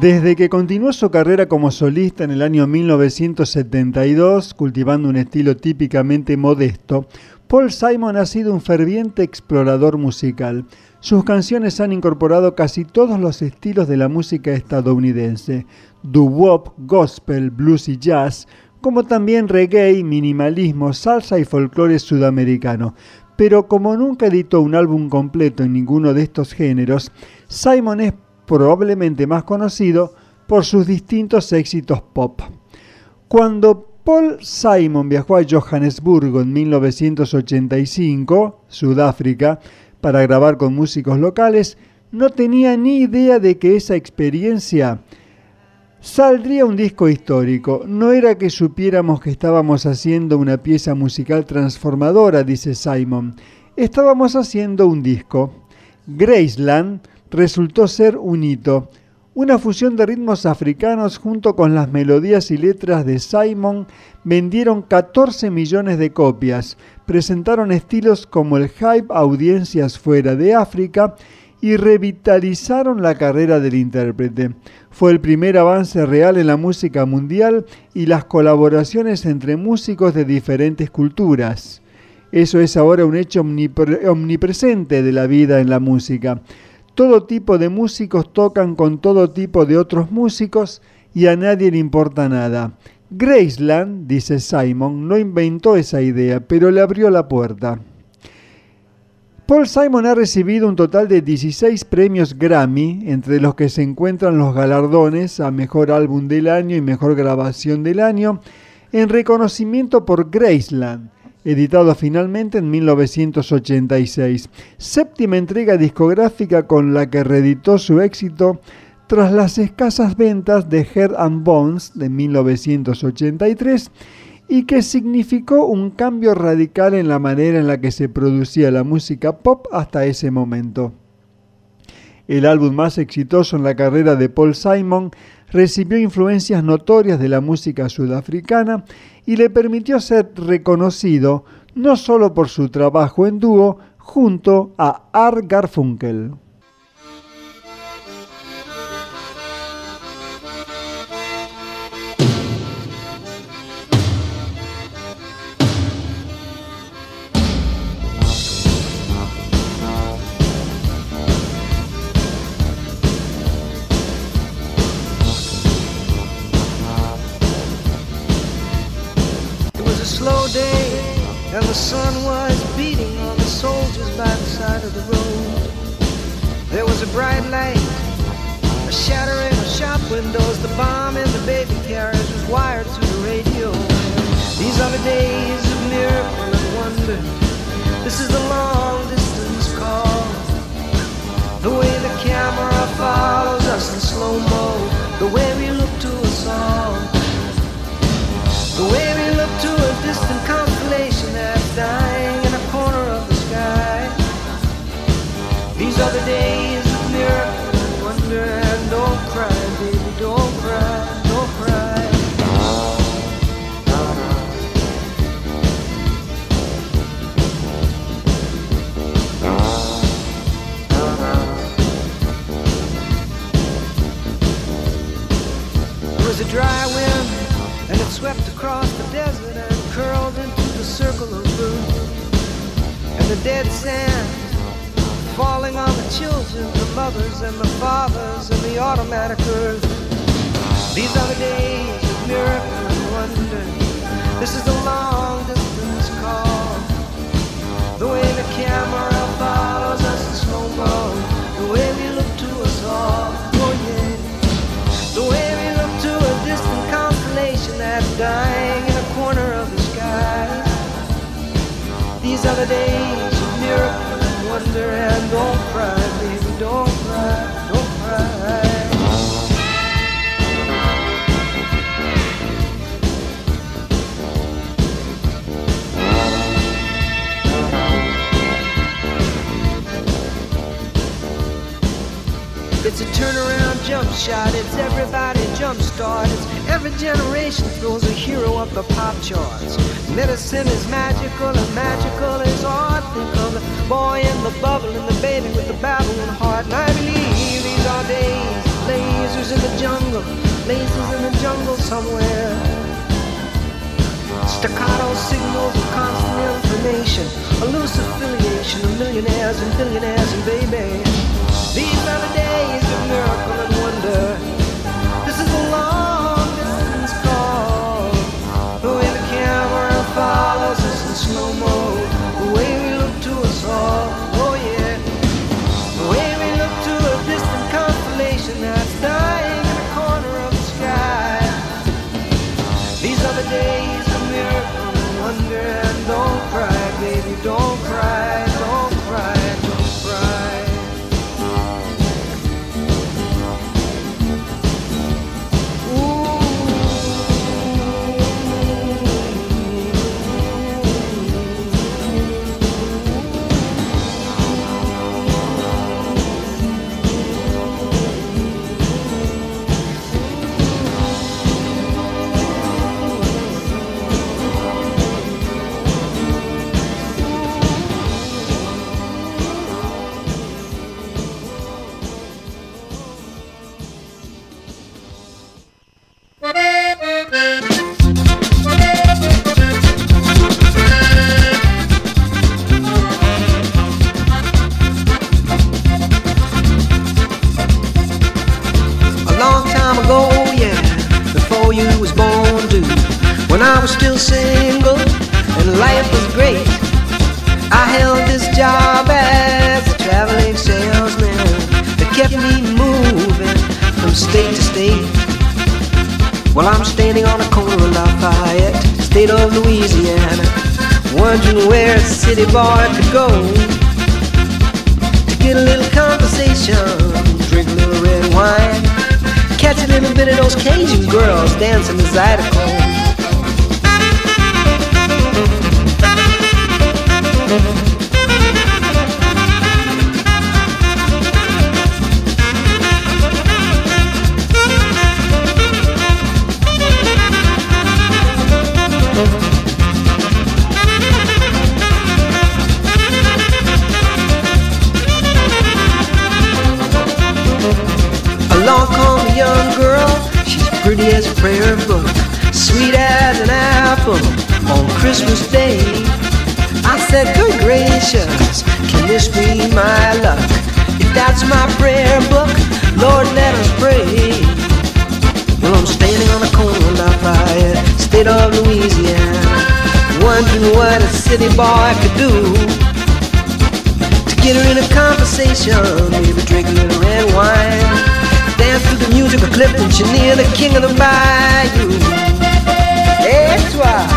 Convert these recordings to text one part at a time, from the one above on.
Desde que continuó su carrera como solista en el año 1972, cultivando un estilo típicamente modesto, Paul Simon ha sido un ferviente explorador musical. Sus canciones han incorporado casi todos los estilos de la música estadounidense, doo-wop, gospel, blues y jazz, como también reggae, minimalismo, salsa y folclore sudamericano. Pero como nunca editó un álbum completo en ninguno de estos géneros, Simon es probablemente más conocido por sus distintos éxitos pop. Cuando Paul Simon viajó a Johannesburgo en 1985, Sudáfrica, para grabar con músicos locales, no tenía ni idea de que esa experiencia Saldría un disco histórico. No era que supiéramos que estábamos haciendo una pieza musical transformadora, dice Simon. Estábamos haciendo un disco. Graceland resultó ser un hito. Una fusión de ritmos africanos junto con las melodías y letras de Simon vendieron 14 millones de copias. Presentaron estilos como el hype audiencias fuera de África y revitalizaron la carrera del intérprete. Fue el primer avance real en la música mundial y las colaboraciones entre músicos de diferentes culturas. Eso es ahora un hecho omnipresente de la vida en la música. Todo tipo de músicos tocan con todo tipo de otros músicos y a nadie le importa nada. Graceland, dice Simon, no inventó esa idea, pero le abrió la puerta. Paul Simon ha recibido un total de 16 premios Grammy, entre los que se encuentran los galardones a Mejor Álbum del Año y Mejor Grabación del Año, en reconocimiento por Graceland, editado finalmente en 1986, séptima entrega discográfica con la que reeditó su éxito tras las escasas ventas de Head and Bones de 1983 y que significó un cambio radical en la manera en la que se producía la música pop hasta ese momento. El álbum más exitoso en la carrera de Paul Simon recibió influencias notorias de la música sudafricana y le permitió ser reconocido no solo por su trabajo en dúo junto a Art Garfunkel. The sun was beating on the soldiers by the side of the road. There was a bright light, a shattering of shop windows. The bomb in the baby carriage was wired to the radio. These are the days of miracle and wonder. This is the long The days of miracle and wonder. And don't cry, baby, don't cry, don't cry. There was a dry wind and it swept across the desert and curled into the circle of blue. And the dead sand falling on the children, the mothers and the fathers and the automatic earth. These are the days of miracle and wonder. This is a long distance call. The way the camera follows us in slow mo. The way we look to us all. Oh yeah. The way we look to a distant constellation that's dying in a corner of the sky. These are the days And don't cry, baby, don't cry, don't cry. It's a turnaround jump shot. It's everybody jump start. It's every generation throws a hero up the pop charts. Medicine is magical and magical is art. Think of the boy in the bubble and the baby with the babbling heart. And I believe these are days. Lasers in the jungle, lasers in the jungle somewhere. Staccato signals of constant information, a loose affiliation of millionaires and billionaires and baby. These are the days of miracle and wonder. This is a long us in slow mo. The way we look to us all. Oh yeah. The way we look to a distant constellation that's dying in a corner of the sky. These are the days of miracle and wonder. And don't cry, baby, don't cry, boy could go to get a little conversation, drink a little red wine, catch a little bit of those Cajun girls dancing the Zydeco. City boy could do to get her in a conversation, maybe drink a little red wine, dance to the music of Clifton Chenier, the king of the bayou. That's why.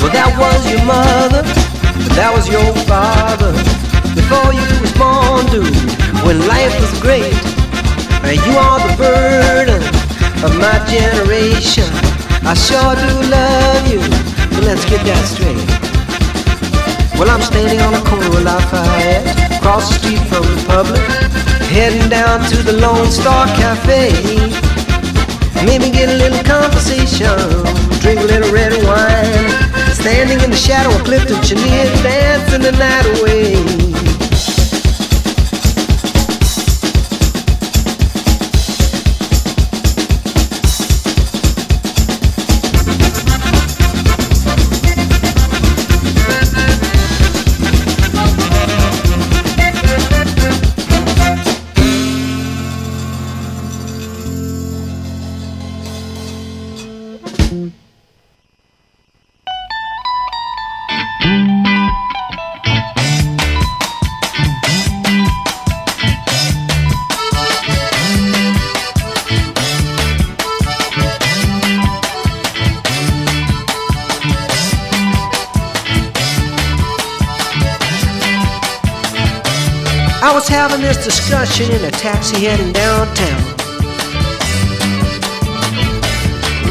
Well, that was your mother, that was your father. Before you was born, dude, when life was great. And you are the burden of my generation. I sure do love you, but let's get that straight. Well, I'm standing on the corner of Lafayette, across the street from the public, heading down to the Lone Star Cafe. Maybe get a little conversation, drink a little red wine, standing in the shadow of Clifton Chenier, dancing the night away. This discussion in a taxi heading downtown.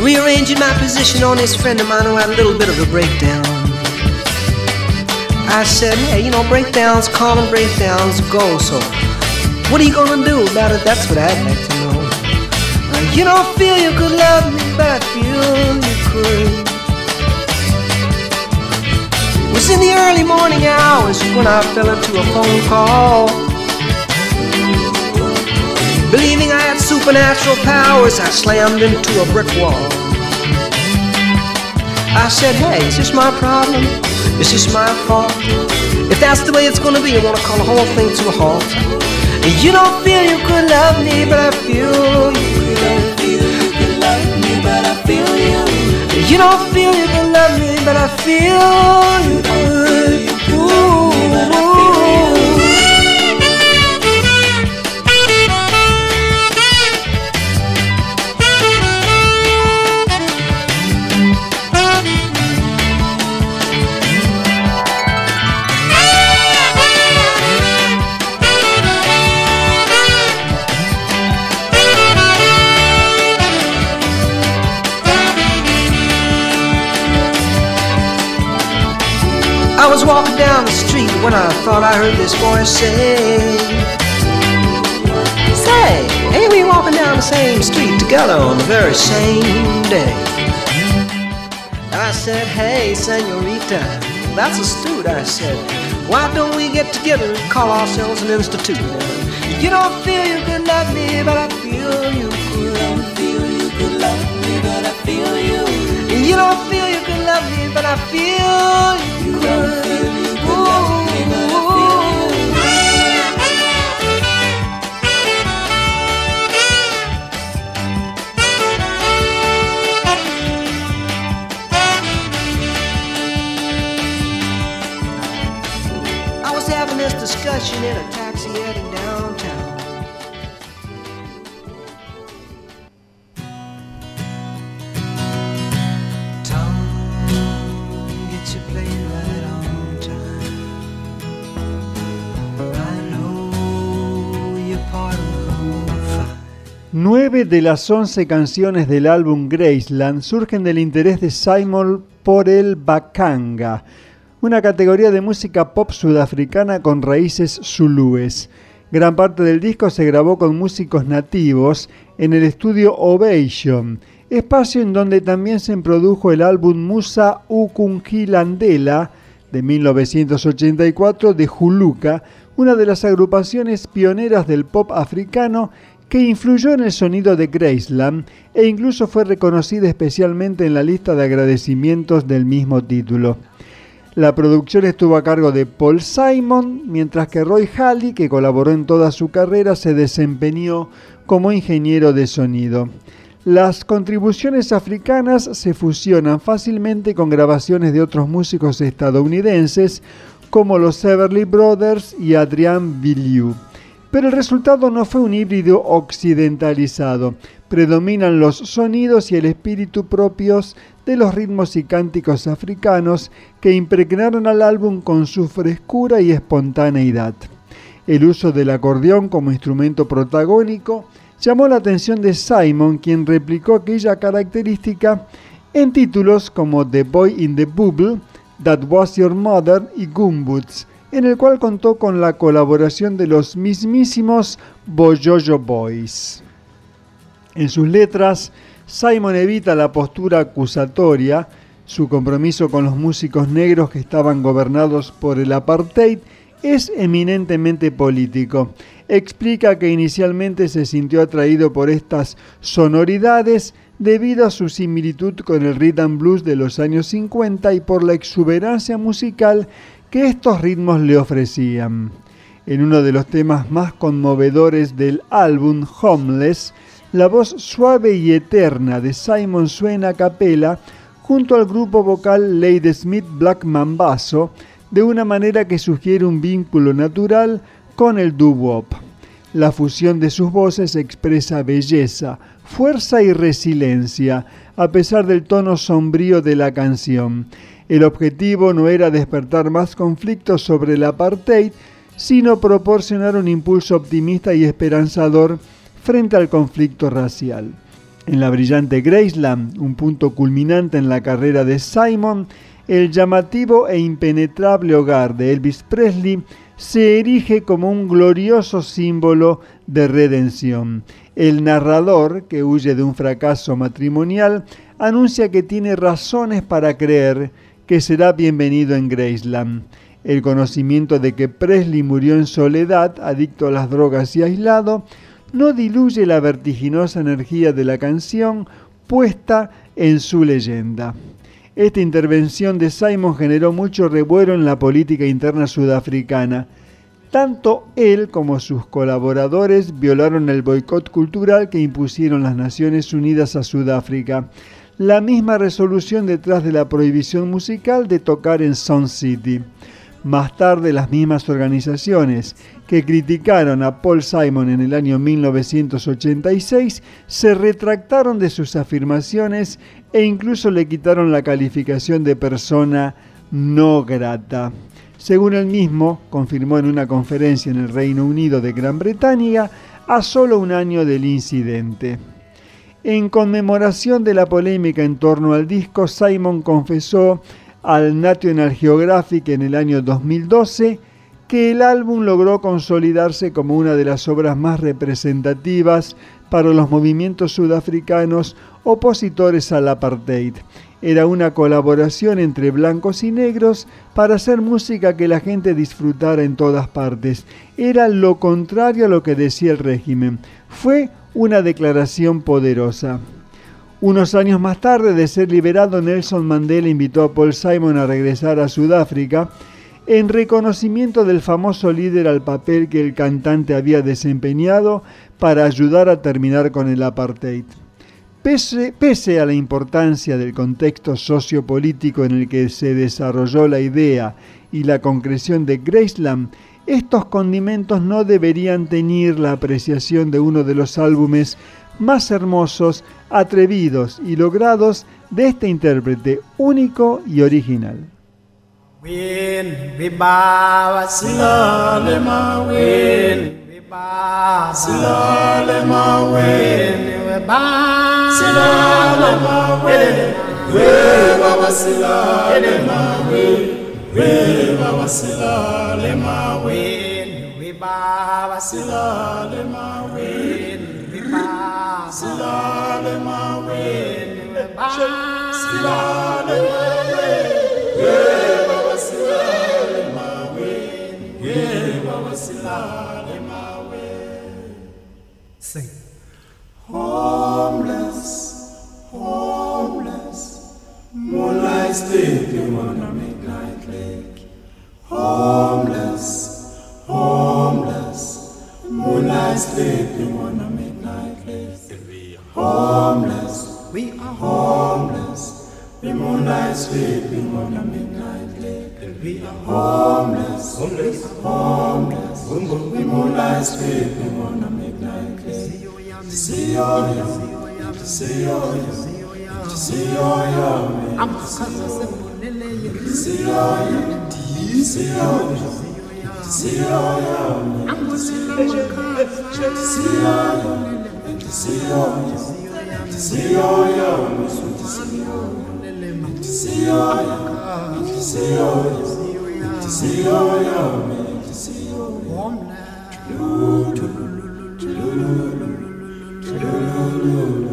Rearranging my position on this friend of mine who had a little bit of a breakdown. I said, hey, you know, breakdowns come and breakdowns go, so what are you gonna do about it? That's what I'd like to know. Uh, you don't feel you could love me, but I feel you could. It was in the early morning hours when I fell into a phone call. Believing I had supernatural powers, I slammed into a brick wall. I said, hey, is this my problem? Is this my fault? If that's the way it's gonna be, I wanna call the whole thing to a halt. You don't feel you could love me, but I feel you could. You could love me, but I feel you. You don't feel you could love me, but I feel you walking down the street when I thought I heard this voice say, Say, ain't we walking down the same street together on the very same day? I said, Hey, senorita, that's astute. I said, Why don't we get together and call ourselves an institute? You don't feel you could love me, but I feel you could. Don't feel you could love me, but I feel you. You don't feel you could love me, but I feel you could. I was having this discussion in a Nueve de las once canciones del álbum Graceland surgen del interés de Simon por el bakanga, una categoría de música pop sudafricana con raíces zulúes. Gran parte del disco se grabó con músicos nativos en el estudio Ovation, espacio en donde también se produjo el álbum Musa Ukungilandela de 1984 de Juluka, una de las agrupaciones pioneras del pop africano que influyó en el sonido de Graceland e incluso fue reconocida especialmente en la lista de agradecimientos del mismo título. La producción estuvo a cargo de Paul Simon, mientras que Roy Halley, que colaboró en toda su carrera, se desempeñó como ingeniero de sonido. Las contribuciones africanas se fusionan fácilmente con grabaciones de otros músicos estadounidenses como los Everly Brothers y Adrian Villieu. Pero el resultado no fue un híbrido occidentalizado. Predominan los sonidos y el espíritu propios de los ritmos y cánticos africanos que impregnaron al álbum con su frescura y espontaneidad. El uso del acordeón como instrumento protagónico llamó la atención de Simon, quien replicó aquella característica en títulos como The Boy in the Bubble, That Was Your Mother y Gumboots, en el cual contó con la colaboración de los mismísimos Boyoyo Boys. En sus letras, Simon evita la postura acusatoria, su compromiso con los músicos negros que estaban gobernados por el apartheid es eminentemente político. Explica que inicialmente se sintió atraído por estas sonoridades debido a su similitud con el rhythm blues de los años 50 y por la exuberancia musical que estos ritmos le ofrecían. En uno de los temas más conmovedores del álbum Homeless, la voz suave y eterna de Simon suena a capela junto al grupo vocal Lady Smith Black Mambazo de una manera que sugiere un vínculo natural con el doo-wop. La fusión de sus voces expresa belleza, fuerza y resiliencia, a pesar del tono sombrío de la canción. El objetivo no era despertar más conflictos sobre el apartheid, sino proporcionar un impulso optimista y esperanzador frente al conflicto racial. En la brillante Graceland, un punto culminante en la carrera de Simon, el llamativo e impenetrable hogar de Elvis Presley se erige como un glorioso símbolo de redención. El narrador, que huye de un fracaso matrimonial, anuncia que tiene razones para creer que será bienvenido en Graceland. El conocimiento de que Presley murió en soledad, adicto a las drogas y aislado, no diluye la vertiginosa energía de la canción puesta en su leyenda. Esta intervención de Simon generó mucho revuelo en la política interna sudafricana. Tanto él como sus colaboradores violaron el boicot cultural que impusieron las Naciones Unidas a Sudáfrica, la misma resolución detrás de la prohibición musical de tocar en Sun City. Más tarde las mismas organizaciones que criticaron a Paul Simon en el año 1986 se retractaron de sus afirmaciones e incluso le quitaron la calificación de persona no grata. Según él mismo, confirmó en una conferencia en el Reino Unido de Gran Bretaña a solo un año del incidente. En conmemoración de la polémica en torno al disco, Simon confesó al National Geographic en el año 2012 que el álbum logró consolidarse como una de las obras más representativas para los movimientos sudafricanos opositores al apartheid. Era una colaboración entre blancos y negros para hacer música que la gente disfrutara en todas partes. Era lo contrario a lo que decía el régimen. Fue una declaración poderosa. Unos años más tarde de ser liberado, Nelson Mandela invitó a Paul Simon a regresar a Sudáfrica en reconocimiento del famoso líder al papel que el cantante había desempeñado para ayudar a terminar con el apartheid. Pese, a la importancia del contexto sociopolítico en el que se desarrolló la idea y la concreción de Graceland, estos condimentos no deberían teñir la apreciación de uno de los álbumes más hermosos, atrevidos y logrados de este intérprete único y original. webaba silale maweni. Webaba silale maweni. Webaba silale maweni. Webaba silale maweni. Webaba silale maweni. Webaba silale maweni. Sing homeless homeless. Moonlight state you wanna be homeless, homeless. Moonlight sleeping on a midnight cliff. We are homeless, we are homeless. The moonlight sleeping on a midnight cliff. We are homeless, homeless, homeless. The moonlight sleeping on a midnight cliff. See all y'all. see all y'all. see all you, see all you, see leleyi Womna. Lulu. Lulu. Lulu. Lulu.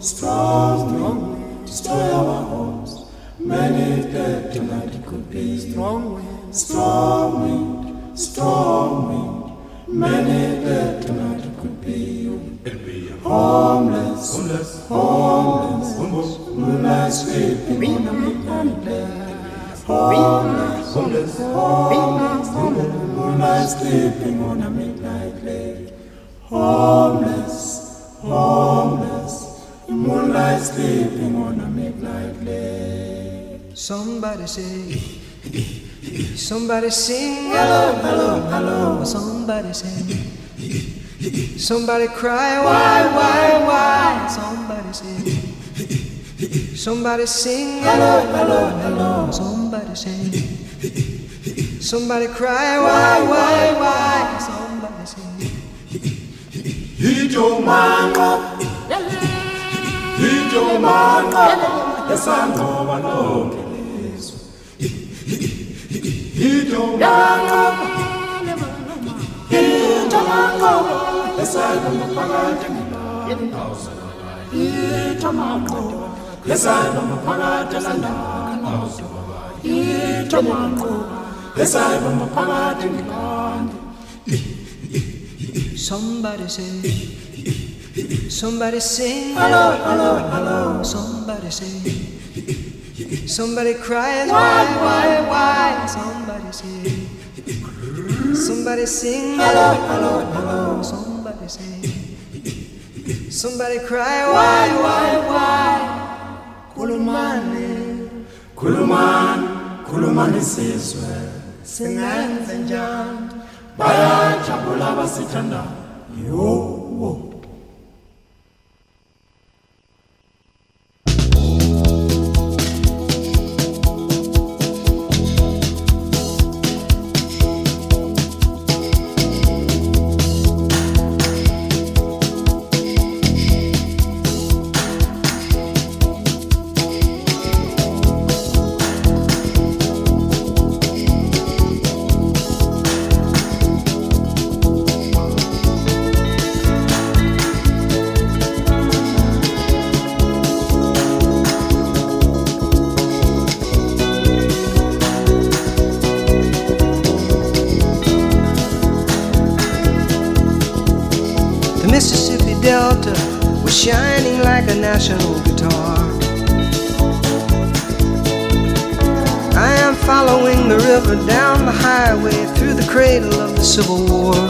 Wind, destroy our homes. Many dead tonight it could be. Strong wind, strong wind, strong wind. Many dead tonight it could be. It'll be homeless, homeless, homeless, homeless. Moonlight sleeping on a midnight bed. Homeless, homeless, homeless, homeless. Moonlight sleeping on a midnight lake. Homeless, homeless. Moonlight sleeping on a midnight lake. Somebody say, eh, eh, eh, somebody sing, hello, hello, hello. Somebody sing, somebody cry, why, why, why. Somebody say, somebody sing, hello, hello, hello. Somebody say, somebody cry, why, why, why. Somebody say, Hijo mango, into manqaba esangqoba lonke lizwe into manqaba into manqaba esangqoba phakathi nendawo into manqaba esangqoba phakathi nendawo into manqaba esangqoba phakathi nendawo Somebody say somebody sing, hello, hello, hello. Somebody say, somebody cries, why, why, why. Somebody say, somebody sing, hello, hello, hello. Somebody say, somebody cry, why, why, why. Kulumane, Khulumani, khulumani sizwe singenze njani? bayajabula abasithandayo yo Civil War.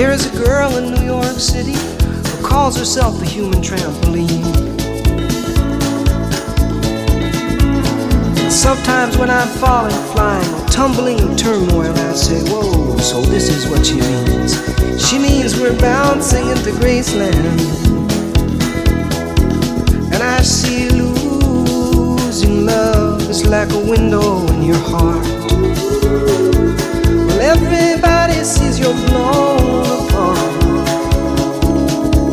There is a girl in New York City who calls herself a human trampoline. Sometimes when I'm falling, flying, tumbling in turmoil, I say, Whoa, so this is what she means. She means we're bouncing into Graceland. And I see losing love is like a window in your heart. Everybody sees you're blown apart.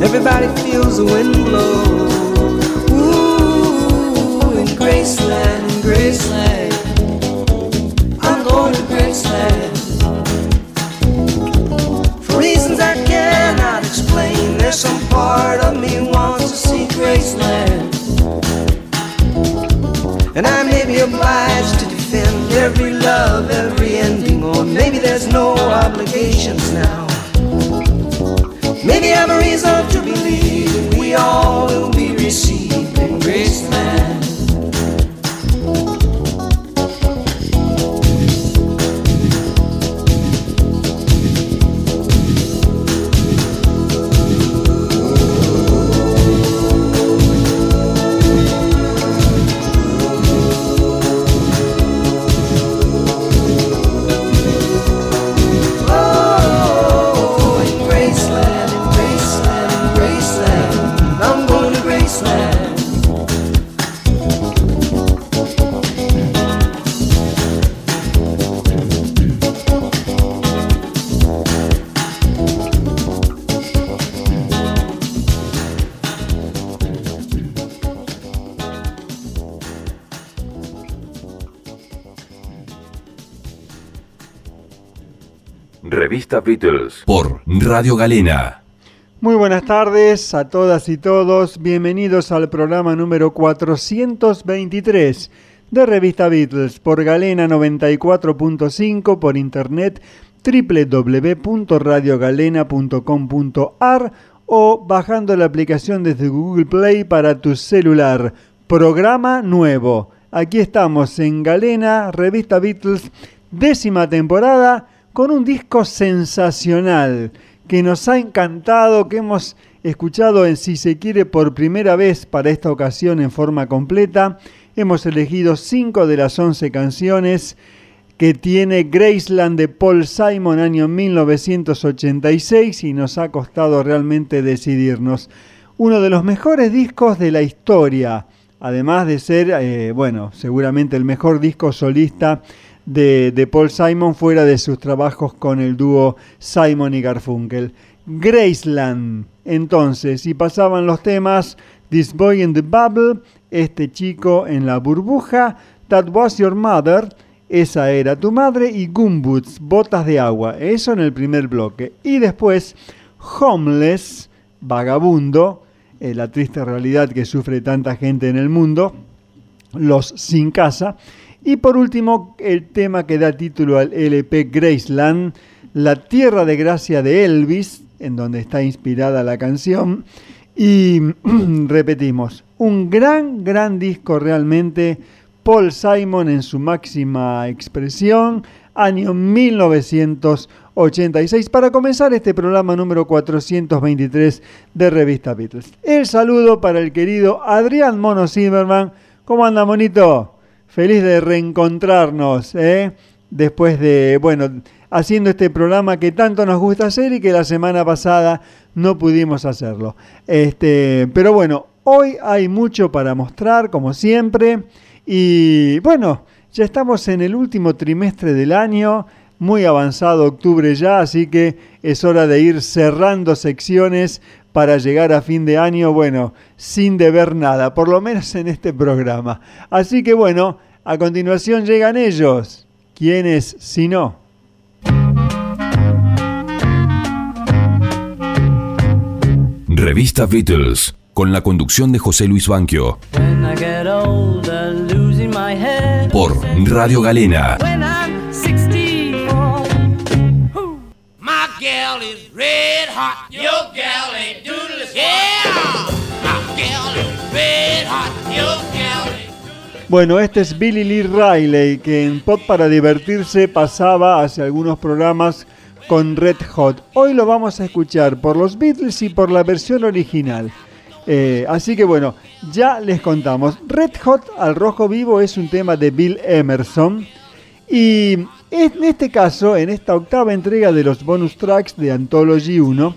Everybody feels the wind blow. Ooh, in Graceland, Graceland. I'm going to Graceland. For reasons I cannot explain, there's some part of me wants to see Graceland. And I may be obliged to defend every love, every ending maybe there's no obligations now. Maybe I'm a reason Revista Beatles por Radio Galena. Muy buenas tardes a todas y todos. Bienvenidos al programa número 423 de Revista Beatles por Galena 94.5 por internet www.radiogalena.com.ar o bajando la aplicación desde Google Play para tu celular. Programa nuevo. Aquí estamos en Galena, Revista Beatles, décima temporada, con un disco sensacional que nos ha encantado, que hemos escuchado en Si se quiere por primera vez para esta ocasión en forma completa. Hemos elegido cinco de las 11 canciones que tiene Graceland de Paul Simon año 1986 y nos ha costado realmente decidirnos. Uno de los mejores discos de la historia, además de ser, eh, bueno, seguramente el mejor disco solista de, de, Paul Simon fuera de sus trabajos con el dúo Simon y Garfunkel. Graceland, entonces, y pasaban los temas This Boy in the Bubble, este chico en la burbuja, That Was Your Mother, esa era tu madre, y Gumboots, botas de agua, eso en el primer bloque. Y después Homeless, vagabundo, eh, la triste realidad que sufre tanta gente en el mundo, los sin casa. Y por último, el tema que da título al LP Graceland, La Tierra de Gracia de Elvis, en donde está inspirada la canción. Y repetimos, un gran, gran disco realmente, Paul Simon en su máxima expresión, año 1986, para comenzar este programa número 423 de Revista Beatles. El saludo para el querido Adrián Mono Zimmerman. ¿Cómo anda, monito? Feliz de reencontrarnos, ¿eh? Después de, bueno, haciendo este programa que tanto nos gusta hacer y que la semana pasada no pudimos hacerlo. Este, pero bueno, hoy hay mucho para mostrar, como siempre. Y bueno, ya estamos en el último trimestre del año, muy avanzado octubre ya, así que es hora de ir cerrando secciones para llegar a fin de año, bueno, sin deber nada, por lo menos en este programa. Así que bueno, a continuación llegan ellos. ¿Quiénes si no? Revista Beatles, con la conducción de José Luis Banquio. Por Radio Galena. Bueno, este es Billy Lee Riley, que en Pop para divertirse pasaba hace algunos programas con Red Hot. Hoy lo vamos a escuchar por los Beatles y por la versión original. Eh, así que bueno, ya les contamos. Red Hot al rojo vivo es un tema de Bill Emerson. Y en este caso, en esta octava entrega de los bonus tracks de Anthology 1,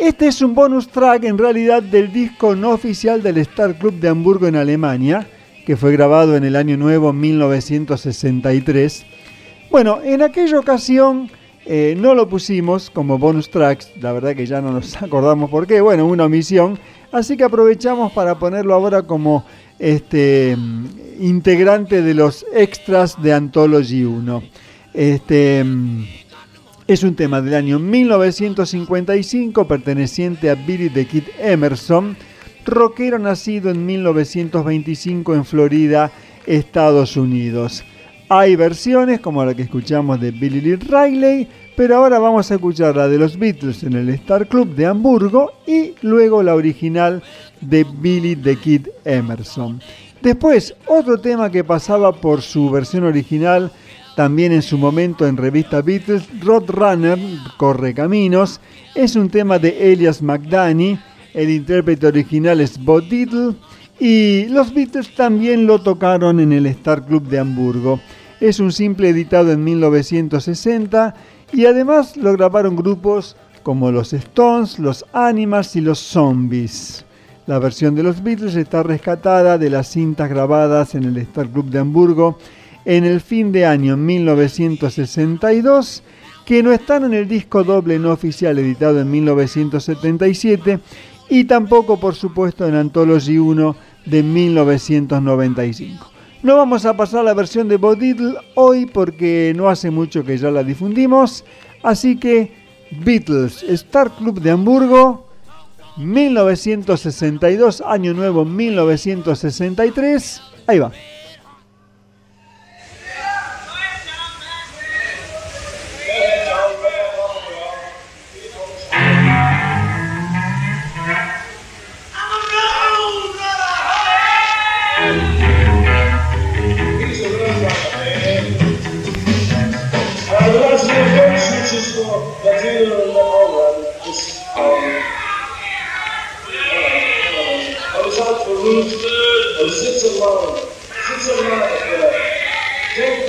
este es un bonus track en realidad del disco no oficial del Star Club de Hamburgo en Alemania, que fue grabado en el año nuevo 1963. Bueno, en aquella ocasión eh, no lo pusimos como bonus tracks, la verdad que ya no nos acordamos por qué, bueno, una omisión, así que aprovechamos para ponerlo ahora como este integrante de los extras de Anthology 1. Este es un tema del año 1955 perteneciente a Billy the Kid Emerson, rockero nacido en 1925 en Florida, Estados Unidos. Hay versiones como la que escuchamos de Billy Lee Riley, pero ahora vamos a escuchar la de los Beatles en el Star Club de Hamburgo y luego la original de Billy the Kid Emerson. Después, otro tema que pasaba por su versión original, también en su momento en revista Beatles, Roadrunner, Corre Caminos, es un tema de Elias McDaney, el intérprete original es Bob Diddle, y los Beatles también lo tocaron en el Star Club de Hamburgo. Es un simple editado en 1960 y además lo grabaron grupos como los Stones, los Animals y los Zombies. La versión de los Beatles está rescatada de las cintas grabadas en el Star Club de Hamburgo en el fin de año 1962, que no están en el disco doble no oficial editado en 1977 y tampoco por supuesto en Anthology 1 de 1995. No vamos a pasar la versión de Diddle hoy porque no hace mucho que ya la difundimos, así que Beatles, Star Club de Hamburgo, 1962, año nuevo 1963, ahí va. It's your love. Get your love,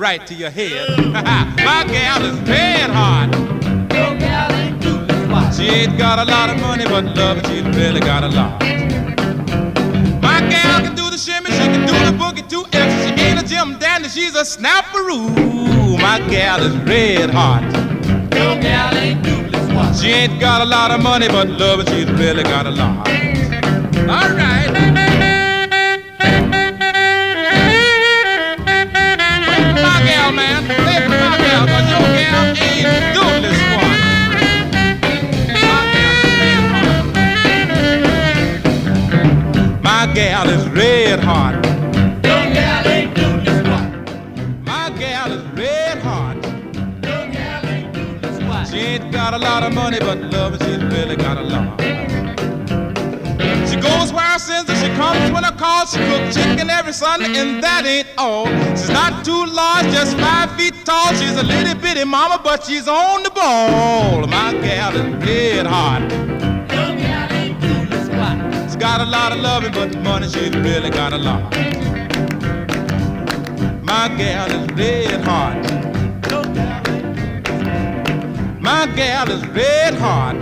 right to your head. My gal is red hot. Your gal ain't doing She ain't got a lot of money, but love, she really got a lot. My gal can do the shimmy, she can do the boogie too. If she ain't a Jim Dandy, she's a snapperoo. My gal is red hot. Your gal ain't doing She ain't got a lot of money, but love, she really got a lot. All right. Chicken every Sunday, and that ain't all. She's not too large, just five feet tall. She's a little bitty mama, but she's on the ball. My gal is red hot. She's got a lot of loving, but the money she really got a lot. My gal is red hot. My gal is red hot.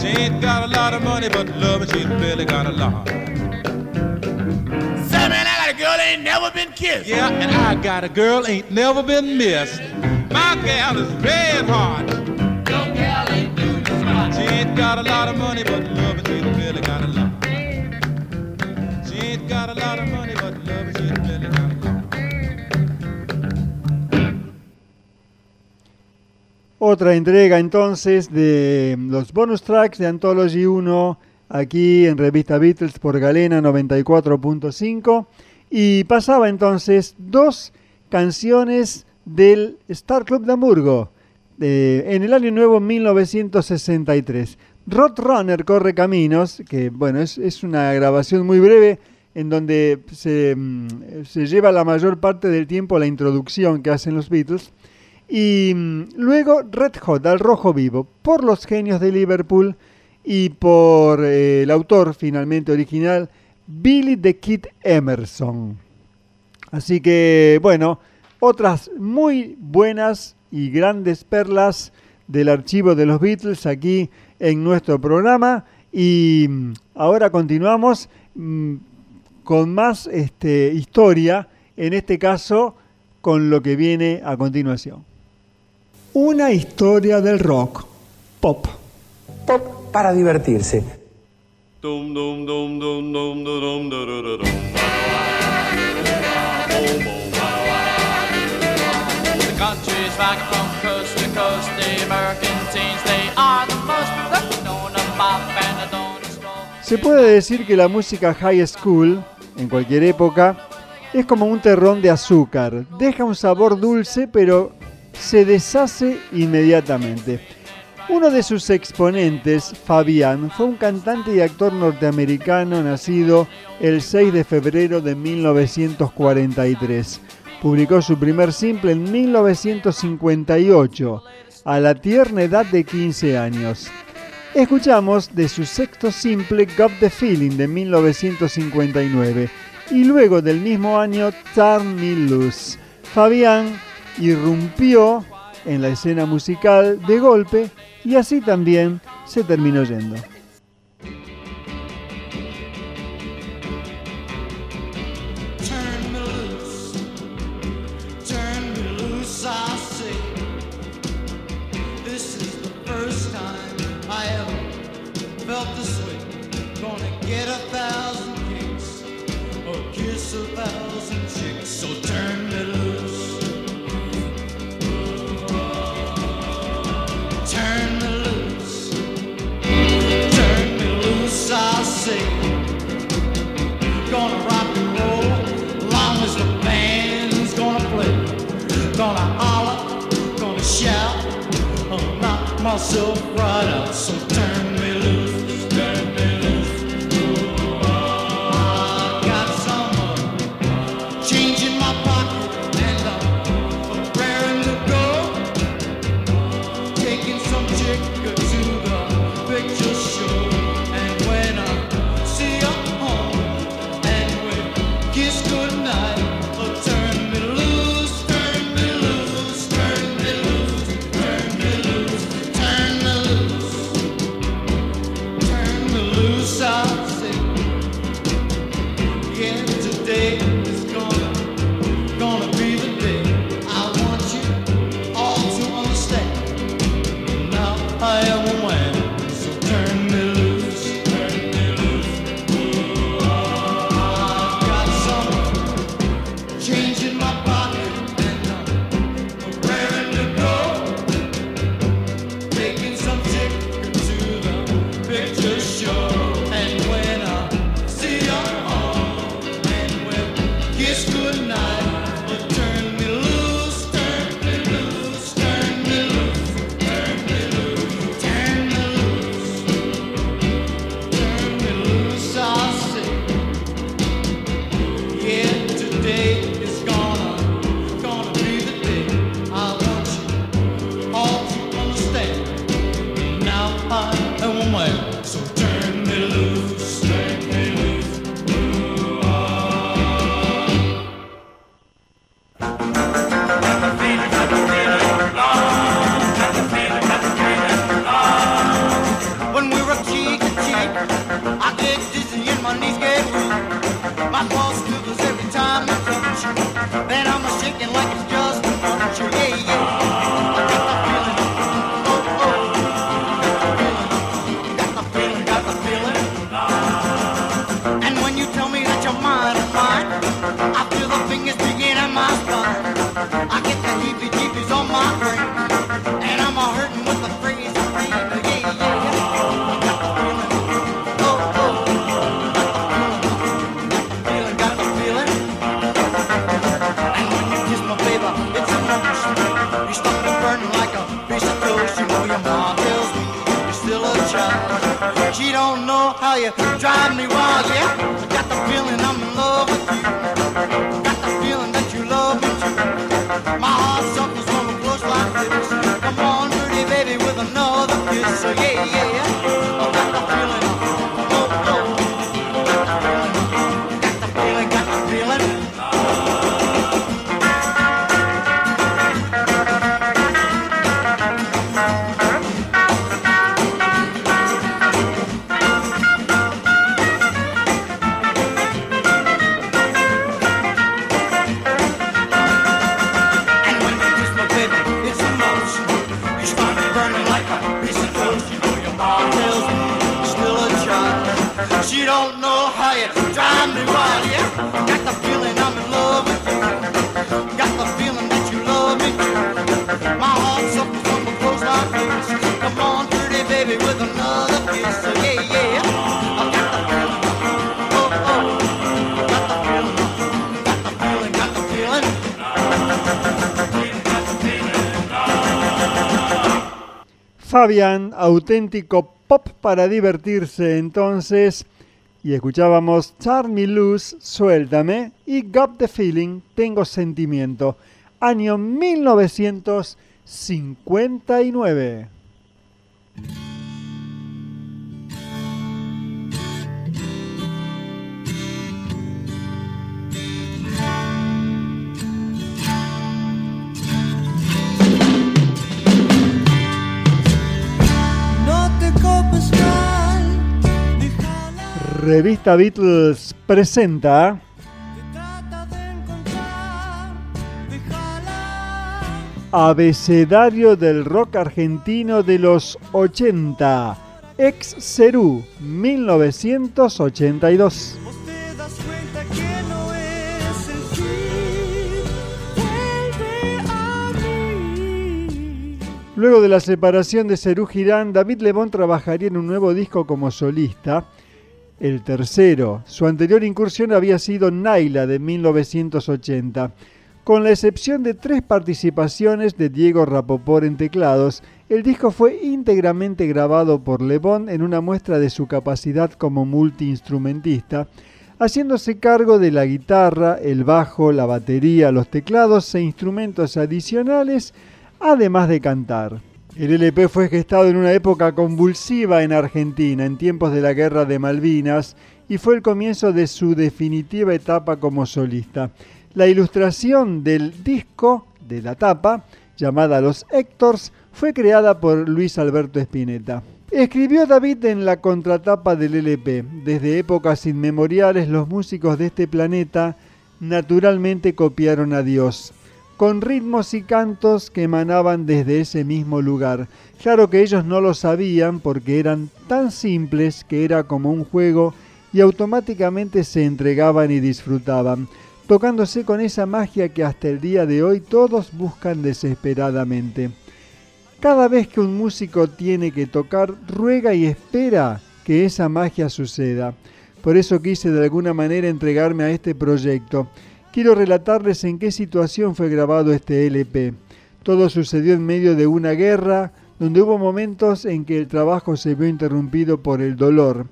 She ain't got a lot of money, but loving she's really got a lot. Ain't never been kissed. Yeah, and I got a girl ain't never been missed. My gal is red hot. She ain't got a lot of money, but loving she really got a lot. She ain't got a lot of money, but loving she really got a lot. Otra entrega entonces de los bonus tracks de Anthology 1 aquí en Revista Beatles por Galena 94.5 y pasaba entonces dos canciones del Star Club de Hamburgo eh, en el año nuevo 1963. Roadrunner corre caminos, que bueno, es, es una grabación muy breve en donde se, mm, se lleva la mayor parte del tiempo la introducción que hacen los Beatles. Y mm, luego Red Hot, al rojo vivo, por los genios de Liverpool y por eh, el autor finalmente original, Billy the Kid Emerson. Así que, bueno, otras muy buenas y grandes perlas del archivo de los Beatles aquí en nuestro programa. Y mm, ahora continuamos mm, con más este, historia, en este caso con lo que viene a continuación. Una historia del rock, pop. Pop para divertirse. Se puede decir que la música high school, en cualquier época, es como un terrón de azúcar. Deja un sabor dulce, pero se deshace inmediatamente. Uno de sus exponentes, Fabián, fue un cantante y actor norteamericano nacido el 6 de febrero de 1943. Publicó su primer simple en 1958, a la tierna edad de 15 años. Escuchamos de su sexto simple Got the Feeling de 1959 y luego del mismo año Turn Me Loose. Fabián irrumpió en la escena musical de golpe y así también se terminó yendo. I say. Gonna rock and roll long as the band's gonna play. Gonna holler, gonna shout, I'll knock myself right out. So Auténtico pop para divertirse entonces. Y escuchábamos Me Loose, Suéltame y Got the Feeling, Tengo Sentimiento, año 1959. Revista Beatles presenta Abecedario del rock argentino de los 80, ex Cerú, 1982. te das cuenta que no es el fin. Vuelve a mí. Luego de la separación de Cerú Girán, David Lebón trabajaría en un nuevo disco como solista, el tercero. Su anterior incursión había sido Naila de 1980. Con la excepción de tres participaciones de Diego Rapoport en teclados, el disco fue íntegramente grabado por Lebón en una muestra de su capacidad como multiinstrumentista, haciéndose cargo de la guitarra, el bajo, la batería, los teclados e instrumentos adicionales, además de cantar. El LP fue gestado en una época convulsiva en Argentina, en tiempos de la Guerra de Malvinas, y fue el comienzo de su definitiva etapa como solista. La ilustración del disco, de la tapa, llamada Los Héctors, fue creada por Luis Alberto Spinetta. Escribió David en la contratapa del LP. Desde épocas inmemoriales los músicos de este planeta naturalmente copiaron a Dios, con ritmos y cantos que emanaban desde ese mismo lugar. Claro que ellos no lo sabían porque eran tan simples que era como un juego y automáticamente se entregaban y disfrutaban, tocándose con esa magia que hasta el día de hoy todos buscan desesperadamente. Cada vez que un músico tiene que tocar, ruega y espera que esa magia suceda. Por eso quise de alguna manera entregarme a este proyecto. Quiero relatarles en qué situación fue grabado este LP. Todo sucedió en medio de una guerra, donde hubo momentos en que el trabajo se vio interrumpido por el dolor,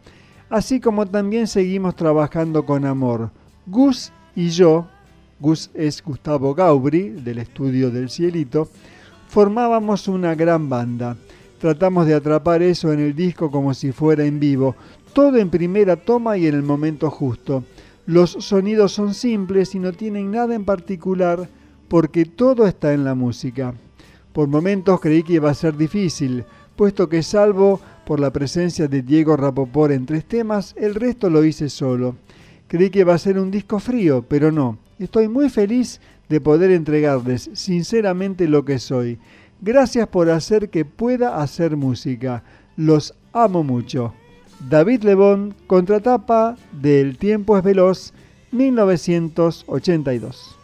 así como también seguimos trabajando con amor. Gus y yo, Gus es Gustavo Gaubri, del estudio del Cielito, formábamos una gran banda. Tratamos de atrapar eso en el disco como si fuera en vivo, todo en primera toma y en el momento justo. Los sonidos son simples y no tienen nada en particular porque todo está en la música. Por momentos creí que iba a ser difícil, puesto que salvo por la presencia de Diego Rapoport en tres temas, el resto lo hice solo. Creí que iba a ser un disco frío, pero no. Estoy muy feliz de poder entregarles sinceramente lo que soy. Gracias por hacer que pueda hacer música. Los amo mucho. David Lebón, contratapa de El tiempo es veloz, 1982.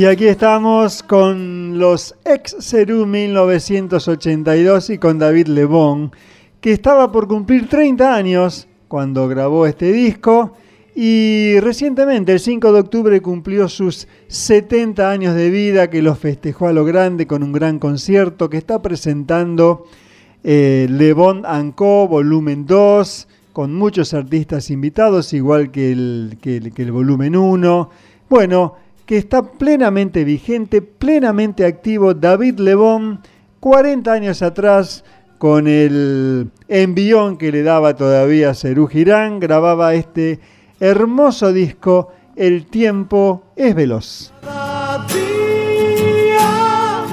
Y aquí estamos con los ex Cerú 1982 y con David Lebón, que estaba por cumplir 30 años cuando grabó este disco y recientemente, el 5 de octubre, cumplió sus 70 años de vida, que los festejó a lo grande con un gran concierto que está presentando eh, Le Bon Co. Volumen 2, con muchos artistas invitados, igual que el, que el- que el Volumen 1. Bueno, que está plenamente vigente, plenamente activo David Lebón, 40 años atrás, con el envión que le daba todavía Cerú Girán, grababa este hermoso disco, El tiempo es veloz. Cada día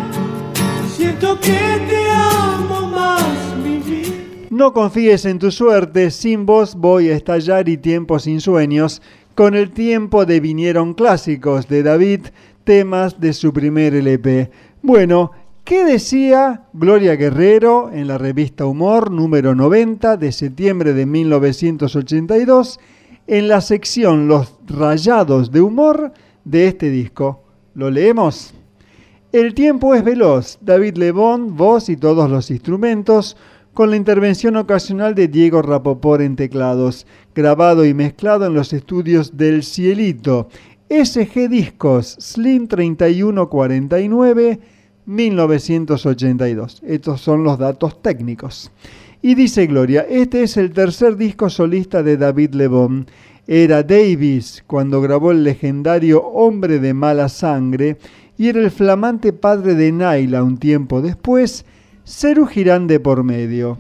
siento que te amo más, mi vida. No confíes en tu suerte, sin vos voy a estallar y tiempo sin sueños. Con el tiempo de vinieron clásicos de David, temas de su primer LP. Bueno, ¿qué decía Gloria Guerrero en la revista Humor número 90 de septiembre de 1982 en la sección Los Rayados de Humor de este disco? ¿Lo leemos? El tiempo es veloz. David Lebón, voz y todos los instrumentos, con la intervención ocasional de Diego Rapoport en teclados, grabado y mezclado en los estudios del Cielito. SG Discos, Slim 3149, 1982. Estos son los datos técnicos. Y dice Gloria, este es el tercer disco solista de David Lebón. Era Davis cuando grabó el legendario Hombre de mala sangre y era el flamante padre de Naila un tiempo después, Cerú Girán de por medio.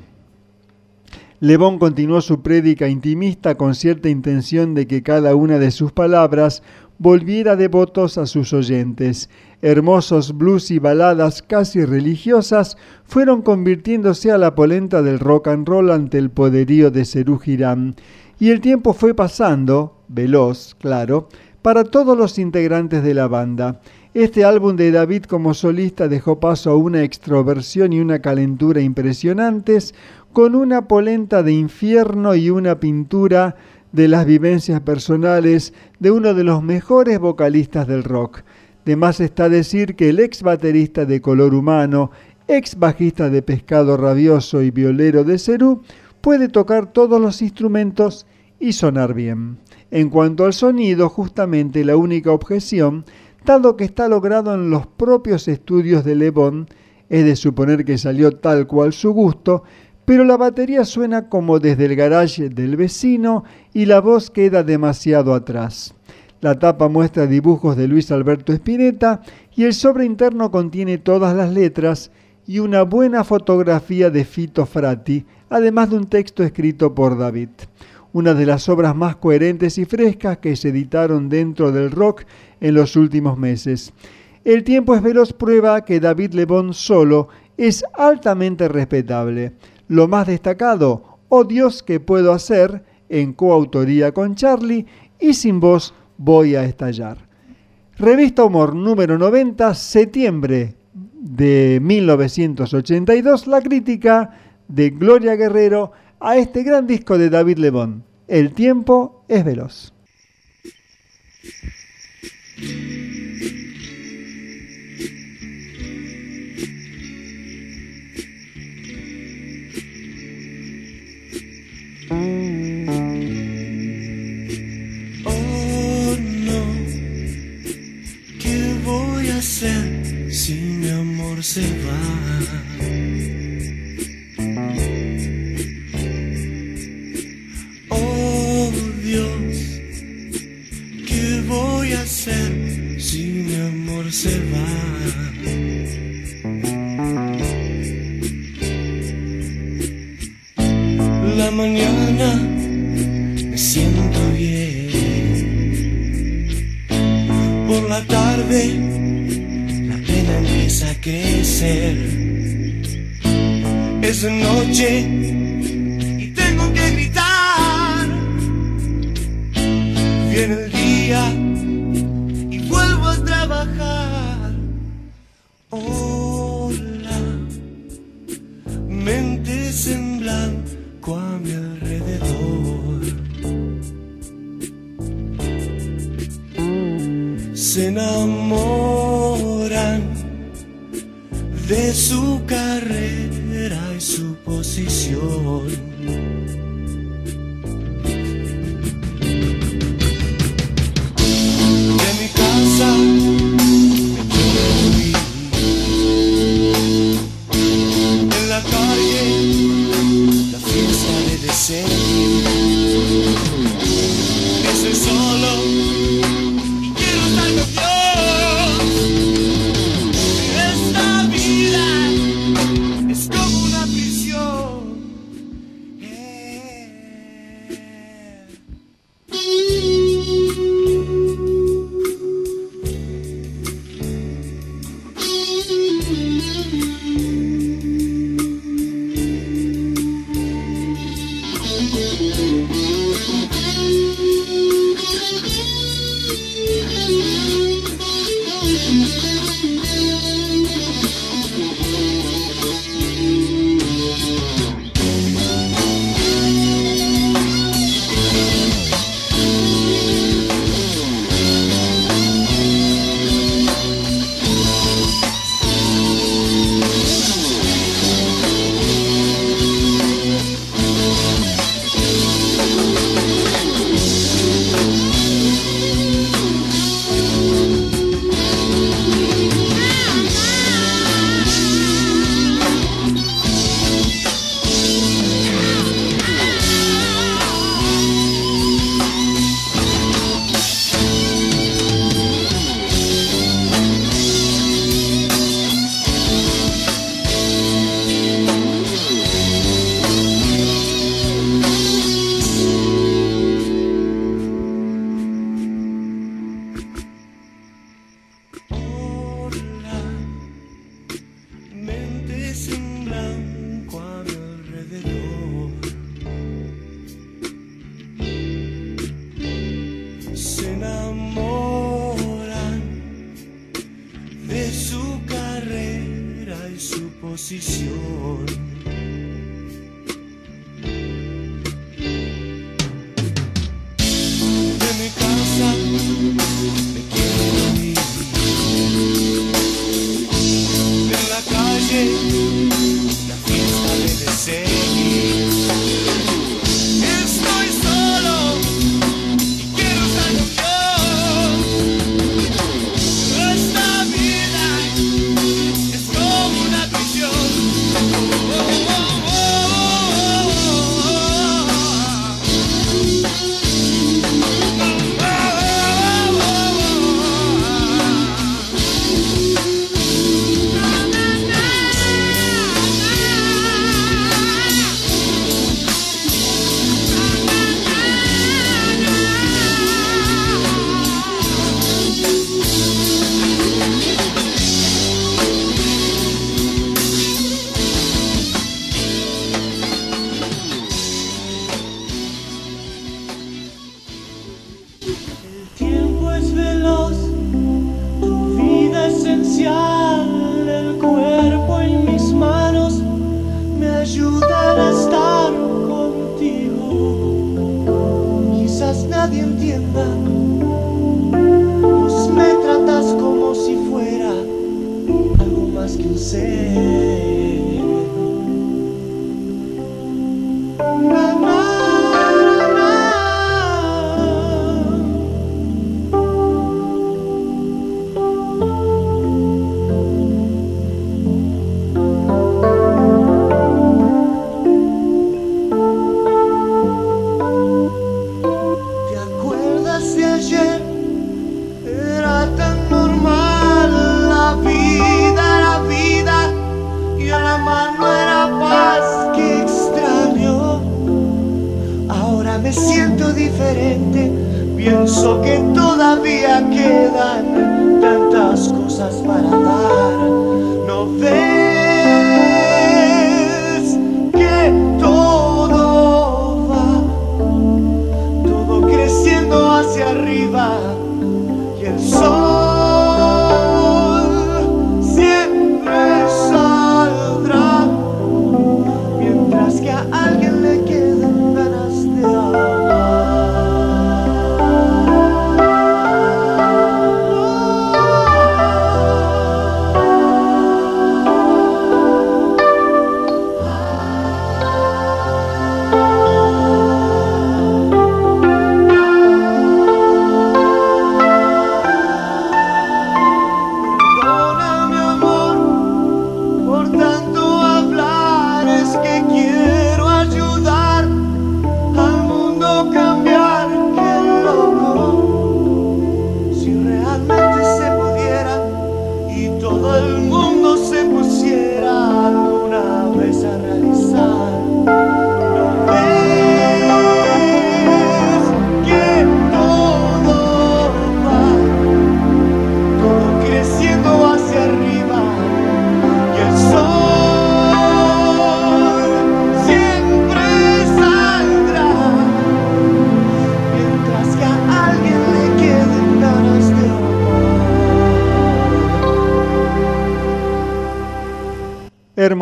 Lebón continuó su prédica intimista con cierta intención de que cada una de sus palabras volviera devotos a sus oyentes. Hermosos blues y baladas casi religiosas fueron convirtiéndose a la polenta del rock and roll ante el poderío de Serú Girán. Y el tiempo fue pasando, veloz, claro, para todos los integrantes de la banda. Este álbum de David como solista dejó paso a una extroversión y una calentura impresionantes, con una polenta de infierno y una pintura de las vivencias personales de uno de los mejores vocalistas del rock. De más está decir que el ex baterista de Color Humano, ex bajista de Pescado Rabioso y violero de Cerú, puede tocar todos los instrumentos y sonar bien. En cuanto al sonido, justamente la única objeción, que está logrado en los propios estudios de Le Bon, es de suponer que salió tal cual su gusto, pero la batería suena como desde el garage del vecino y la voz queda demasiado atrás. La tapa muestra dibujos de Luis Alberto Spinetta y el sobre interno contiene todas las letras y una buena fotografía de Fito Frati, además de un texto escrito por David. Una de las obras más coherentes y frescas que se editaron dentro del rock en los últimos meses. El tiempo es veloz prueba que David Lebón solo es altamente respetable. Lo más destacado, Oh Dios, ¿qué puedo hacer? en coautoría con Charlie y Sin vos voy a estallar. Revista Humor número 90, septiembre de 1982, la crítica de Gloria Guerrero a este gran disco de David Lebón. El tiempo es veloz. Oh no, ¿qué voy a hacer si mi amor se va? Voy a hacer si mi amor se va? La mañana me siento bien. Por la tarde la pena empieza a crecer. Es de noche Viene el día y vuelvo a trabajar. Hola, mentes en blanco a mi alrededor. Se enamoran de su carrera y su posición.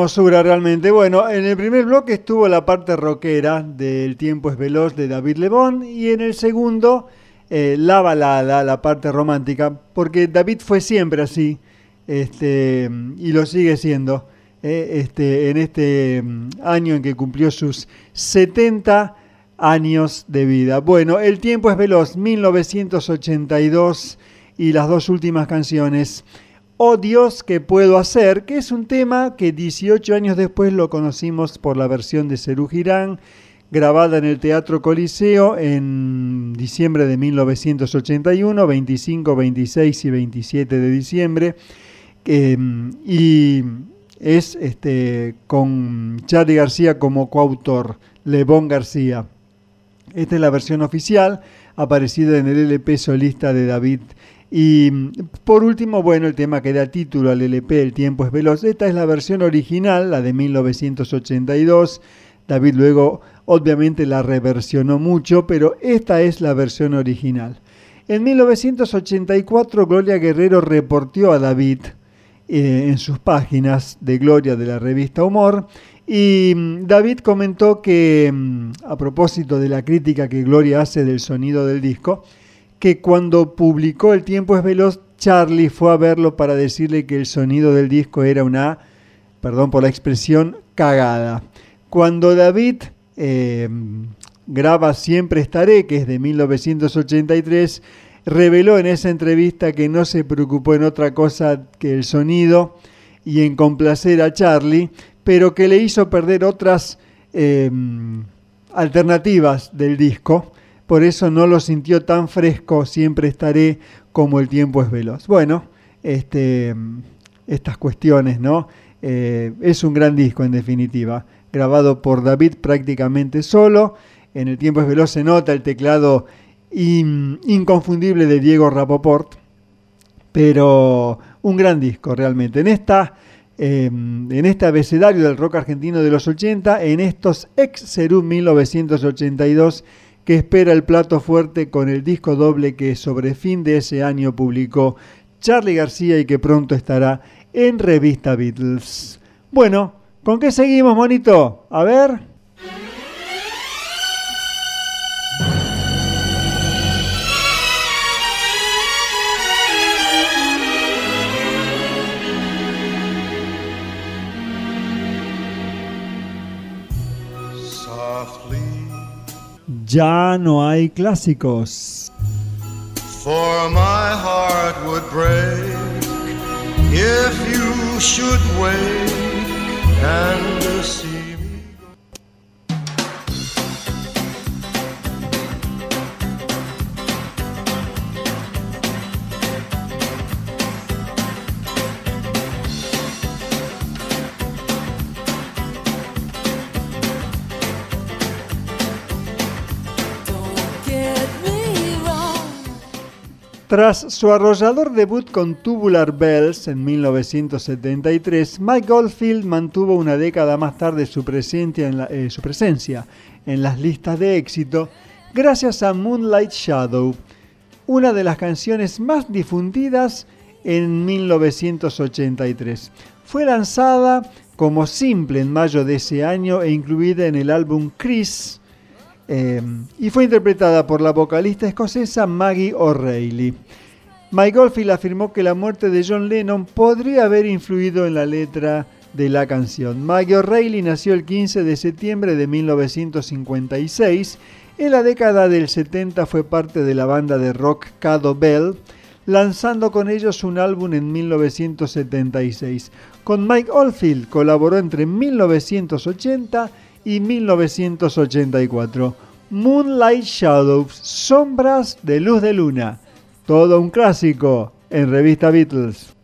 Hermosura realmente. Bueno, en el primer bloque estuvo la parte rockera del Tiempo es Veloz de David Lebón y en el segundo eh, la balada, la parte romántica, porque David fue siempre así este, y lo sigue siendo eh, este, en este mm, año en que cumplió sus 70 años de vida. Bueno, El Tiempo es Veloz, 1982 y las dos últimas canciones. Oh Dios, ¿qué puedo hacer? Que es un tema que 18 años después lo conocimos por la versión de Cerú Girán, grabada en el Teatro Coliseo en diciembre de 1981, 25, 26 y 27 de diciembre. Eh, y es este, con Charlie García como coautor, Lebón García. Esta es la versión oficial, aparecida en el LP solista de David y por último, bueno, el tema que da título al LP El tiempo es veloz. Esta es la versión original, la de 1982. David luego obviamente la reversionó mucho, pero esta es la versión original. En 1984 Gloria Guerrero reportió a David eh, en sus páginas de Gloria de la revista Humor y mm, David comentó que, mm, a propósito de la crítica que Gloria hace del sonido del disco, que cuando publicó El tiempo es veloz, Charlie fue a verlo para decirle que el sonido del disco era una, perdón por la expresión, cagada. Cuando David eh, graba Siempre estaré, que es de 1983, reveló en esa entrevista que no se preocupó en otra cosa que el sonido y en complacer a Charlie, pero que le hizo perder otras eh, alternativas del disco. Por eso no lo sintió tan fresco, siempre estaré como el tiempo es veloz. Bueno, este, estas cuestiones, ¿no? Eh, es un gran disco en definitiva, grabado por David prácticamente solo. En el tiempo es veloz se nota el teclado inconfundible de Diego Rapoport, pero un gran disco realmente. En esta em, en este abecedario del rock argentino de los 80, en estos ex Serum 1982, que espera el plato fuerte con el disco doble que sobre fin de ese año publicó Charlie García y que pronto estará en revista Beatles. Bueno, ¿con qué seguimos, monito? A ver. Ya no hay clásicos. For my heart would break if you should wake and see. Tras su arrollador debut con Tubular Bells en 1973, Mike Goldfield mantuvo una década más tarde su presencia, en eh, su presencia en las listas de éxito gracias a Moonlight Shadow, una de las canciones más difundidas en 1983. Fue lanzada como simple en mayo de ese año e incluida en el álbum Chris, Em, y fue interpretada por la vocalista escocesa Maggie O'Reilly. Mike Oldfield afirmó que la muerte de John Lennon podría haber influido en la letra de la canción. Maggie O'Reilly nació el 15 de septiembre de 1956. En la década del 70 fue parte de la banda de rock Cado Bell, lanzando con ellos un álbum en 1976. Con Mike Oldfield colaboró entre 1980 y 1984. Moonlight Shadows, Sombras de Luz de Luna. Todo un clásico en revista Beatles.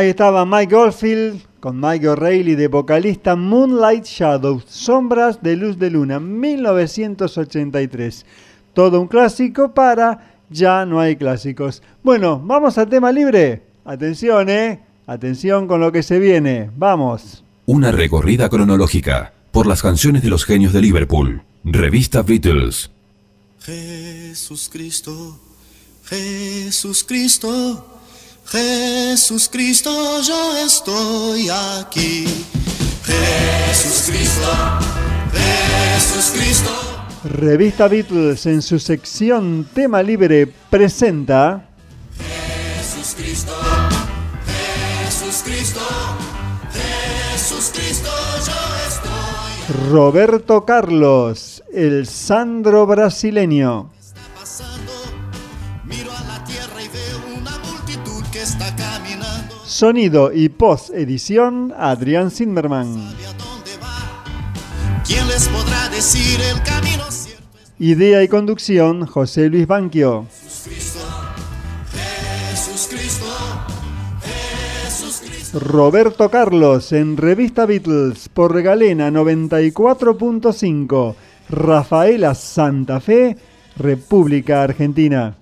Ahí estaba Mike Oldfield con Mike O'Reilly de vocalista Moonlight Shadows, Sombras de Luz de Luna, 1983. Todo un clásico para Ya no hay clásicos. Bueno, vamos al tema libre. Atención, eh. Atención con lo que se viene. Vamos. Una recorrida cronológica por las canciones de los genios de Liverpool. Revista Beatles. Jesús Cristo, Jesús Cristo. Jesús Cristo, yo estoy aquí. Jesús Cristo, Jesús Cristo. Revista Beatles en su sección Tema Libre presenta Jesús Cristo, Jesús Cristo, Jesús Cristo, yo estoy. Roberto Carlos, el Sandro brasileño. Sonido y post edición Adrián Zimmerman. ¿Quién les podrá decir el camino Idea y conducción José Luis Banquio. Roberto Carlos en Revista Beatles por Galena 94.5. Rafaela Santa Fe, República Argentina.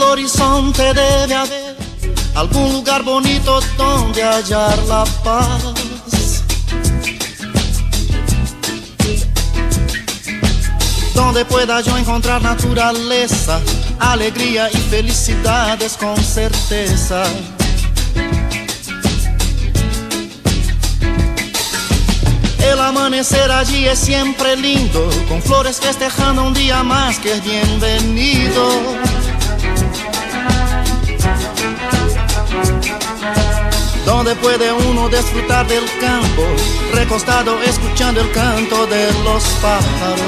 Del horizonte debe haber algún lugar bonito donde hallar la paz. Donde pueda yo encontrar naturaleza, alegría y felicidades con certeza. El amanecer allí es siempre lindo, con flores festejando un día más que bienvenido. Donde puede uno disfrutar del campo, recostado escuchando el canto de los pájaros.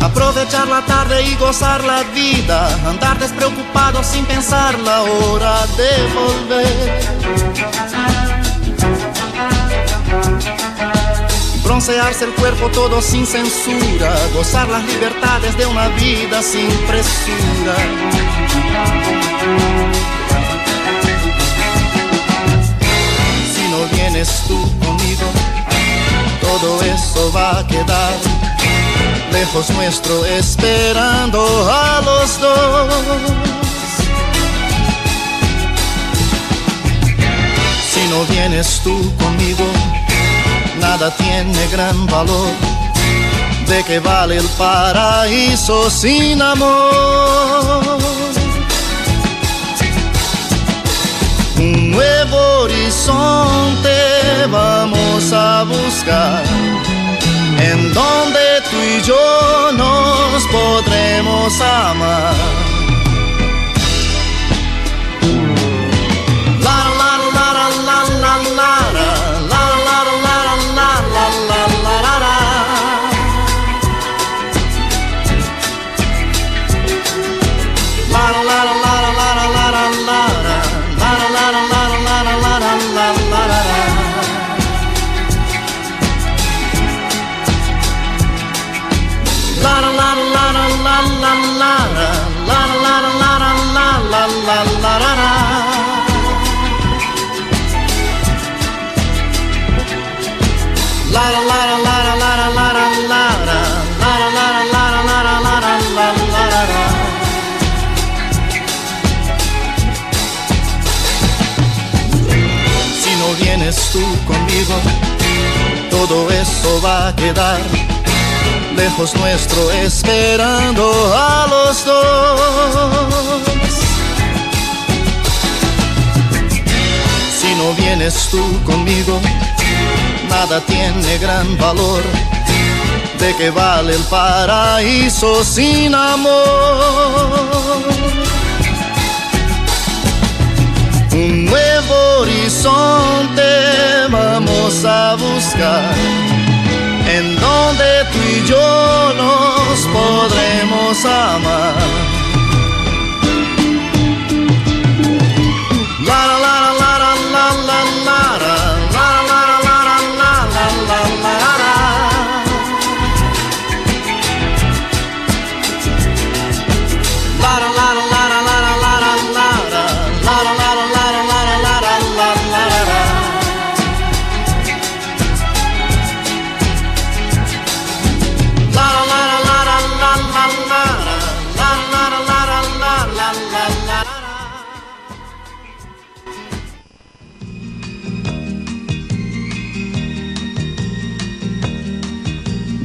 Aprovechar la tarde y gozar la vida, andar despreocupado sin pensar la hora de volver. Broncearse el cuerpo todo sin censura, gozar las libertades de una vida sin presura. Si no vienes tú conmigo, todo eso va a quedar lejos nuestro esperando a los dos. Si no vienes tú conmigo, nada tiene gran valor. ¿De qué vale el paraíso sin amor? Un nuevo horizonte vamos a buscar, en donde tú y yo nos podremos amar eso va a quedar lejos nuestro esperando a los dos. Si no vienes tú conmigo, nada tiene gran valor. ¿De qué vale el paraíso sin amor? Nuevo horizonte vamos a buscar, en donde tú y yo nos podremos amar.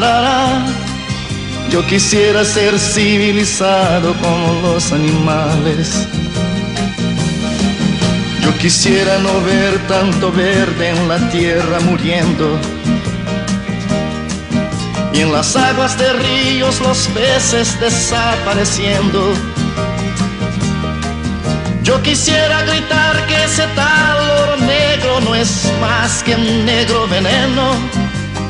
La. Yo quisiera ser civilizado como los animales. Yo quisiera no ver tanto verde en la tierra muriendo. Y en las aguas de ríos los peces desapareciendo. Yo quisiera gritar que ese tal oro negro no es más que un negro veneno.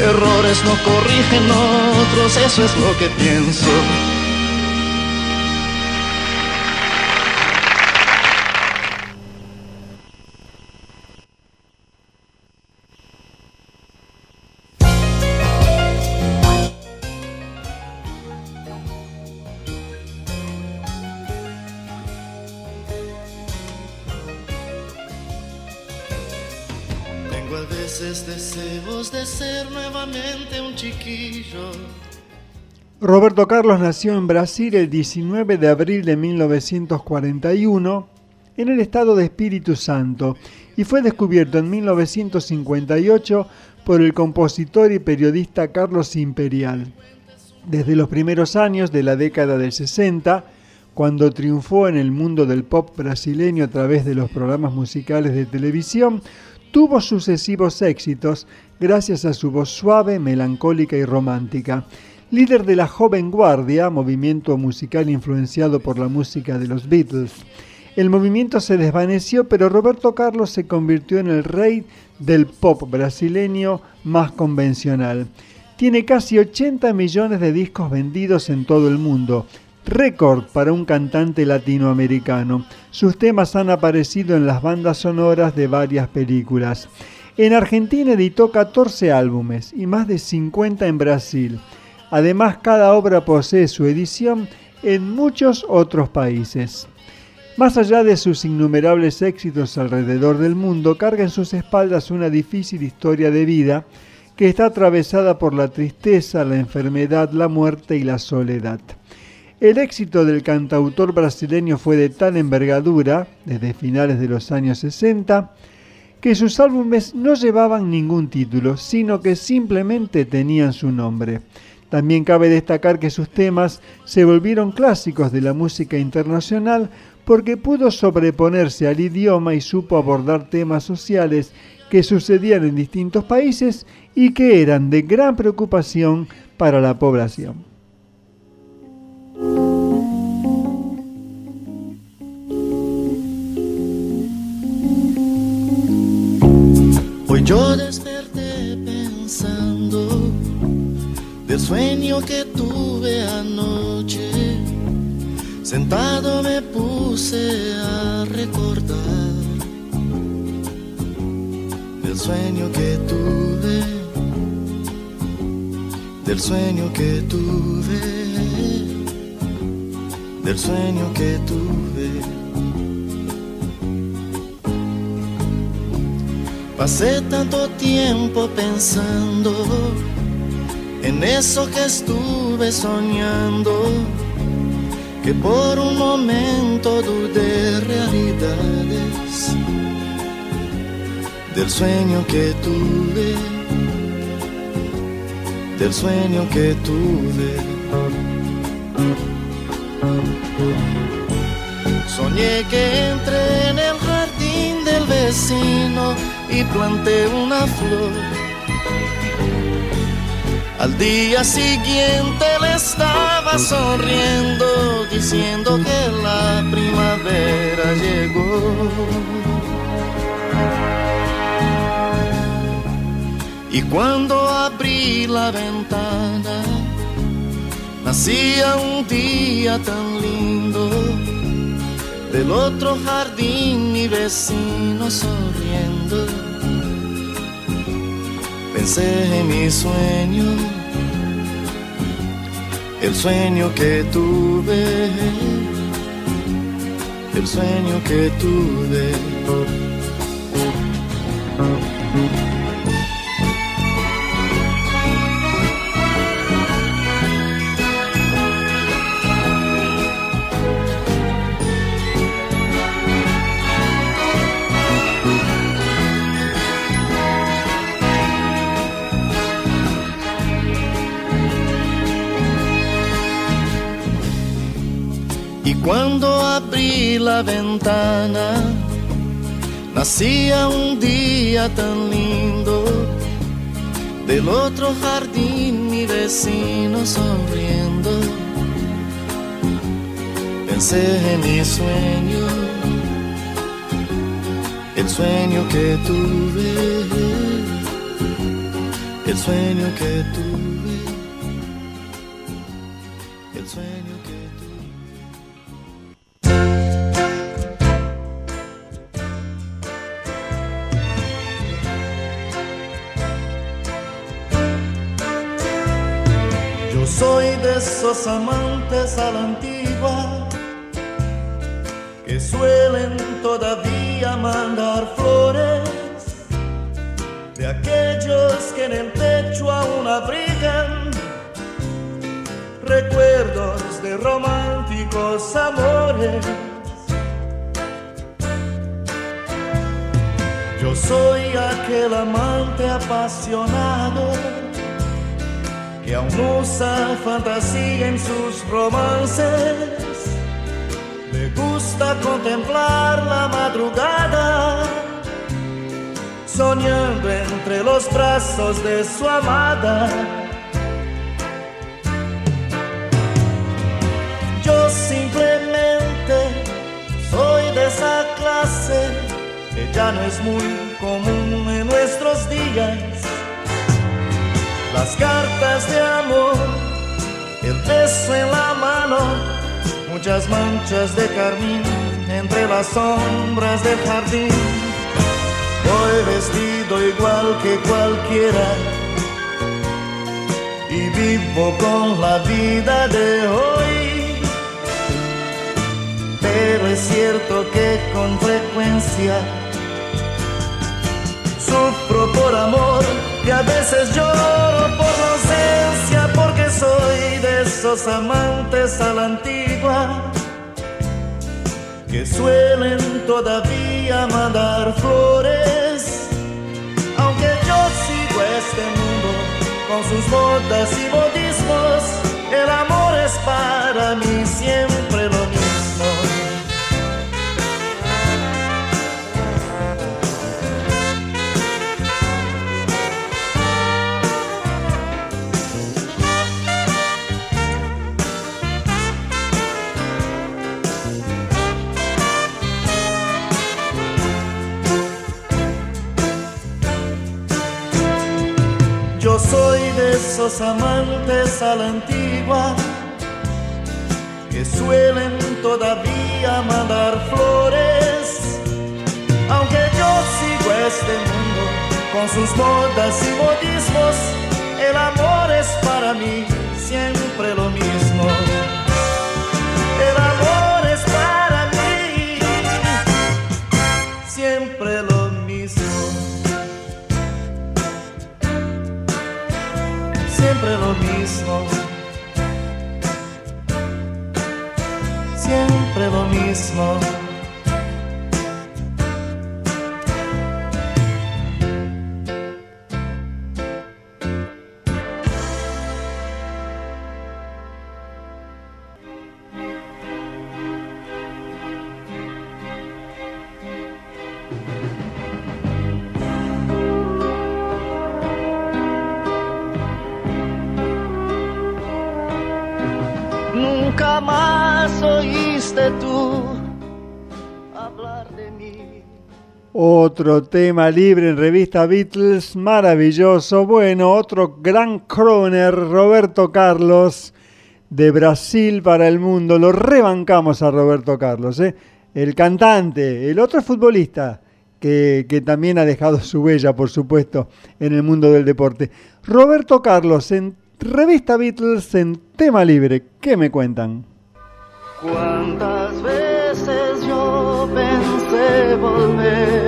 Errores no corrigen otros, eso es lo que pienso. Roberto Carlos nació en Brasil el 19 de abril de 1941 en el estado de Espíritu Santo y fue descubierto en 1958 por el compositor y periodista Carlos Imperial. Desde los primeros años de la década del 60, cuando triunfó en el mundo del pop brasileño a través de los programas musicales de televisión, tuvo sucesivos éxitos gracias a su voz suave, melancólica y romántica. Líder de la Joven Guardia, movimiento musical influenciado por la música de los Beatles. El movimiento se desvaneció, pero Roberto Carlos se convirtió en el rey del pop brasileño más convencional. Tiene casi 80 millones de discos vendidos en todo el mundo, récord para un cantante latinoamericano. Sus temas han aparecido en las bandas sonoras de varias películas. En Argentina editó 14 álbumes y más de 50 en Brasil. Además, cada obra posee su edición en muchos otros países. Más allá de sus innumerables éxitos alrededor del mundo, carga en sus espaldas una difícil historia de vida que está atravesada por la tristeza, la enfermedad, la muerte y la soledad. El éxito del cantautor brasileño fue de tal envergadura, desde finales de los años 60, que sus álbumes no llevaban ningún título, sino que simplemente tenían su nombre. También cabe destacar que sus temas se volvieron clásicos de la música internacional porque pudo sobreponerse al idioma y supo abordar temas sociales que sucedían en distintos países y que eran de gran preocupación para la población. Hoy yo desperté pensando del sueño que tuve anoche. Sentado me puse a recordar del sueño que tuve, del sueño que tuve, del sueño que tuve. Pasé tanto tiempo pensando en eso que estuve soñando, que por un momento dudé realidades del sueño que tuve, del sueño que tuve. Soñé que entré en el jardín del vecino y planté una flor. Al día siguiente le estaba sonriendo, diciendo que la primavera llegó. Y cuando abrí la ventana, nacía un día tan lindo. Del otro jardín mi vecino sonriendo. Pensé en mi sueño, el sueño que tuve, el sueño que tuve. Ventana, nacía un día tan lindo. Del otro jardín mi vecino sonriendo. Pensé en mi sueño, el sueño que tuve, el sueño que tuve, brazos de su amada. Yo simplemente soy de esa clase que ya no es muy común en nuestros días las cartas de amor, el beso en la mano, muchas manchas de carmín entre las sombras del jardín. Voy vestido igual que cualquiera y vivo con la vida de hoy. Pero es cierto que con frecuencia sufro por amor y a veces lloro por ausencia porque soy de esos amantes a la antigua que suelen todavía mandar flores este mundo con sus bodas y modismos. El amor es para mí siempre esos amantes a la antigua que suelen todavía mandar flores. Aunque yo sigo este mundo con sus modas y modismos, el amor es para mí siempre lo mismo. El amor Siempre lo mismo. Otro tema libre en revista Beatles, maravilloso. Bueno, otro gran croner, Roberto Carlos, de Brasil para el mundo. Lo rebancamos a Roberto Carlos, ¿eh? el cantante, el otro futbolista, que, que también ha dejado su huella, por supuesto, en el mundo del deporte. Roberto Carlos, en revista Beatles, en tema libre. ¿Qué me cuentan? Cuántas veces yo pensé volver.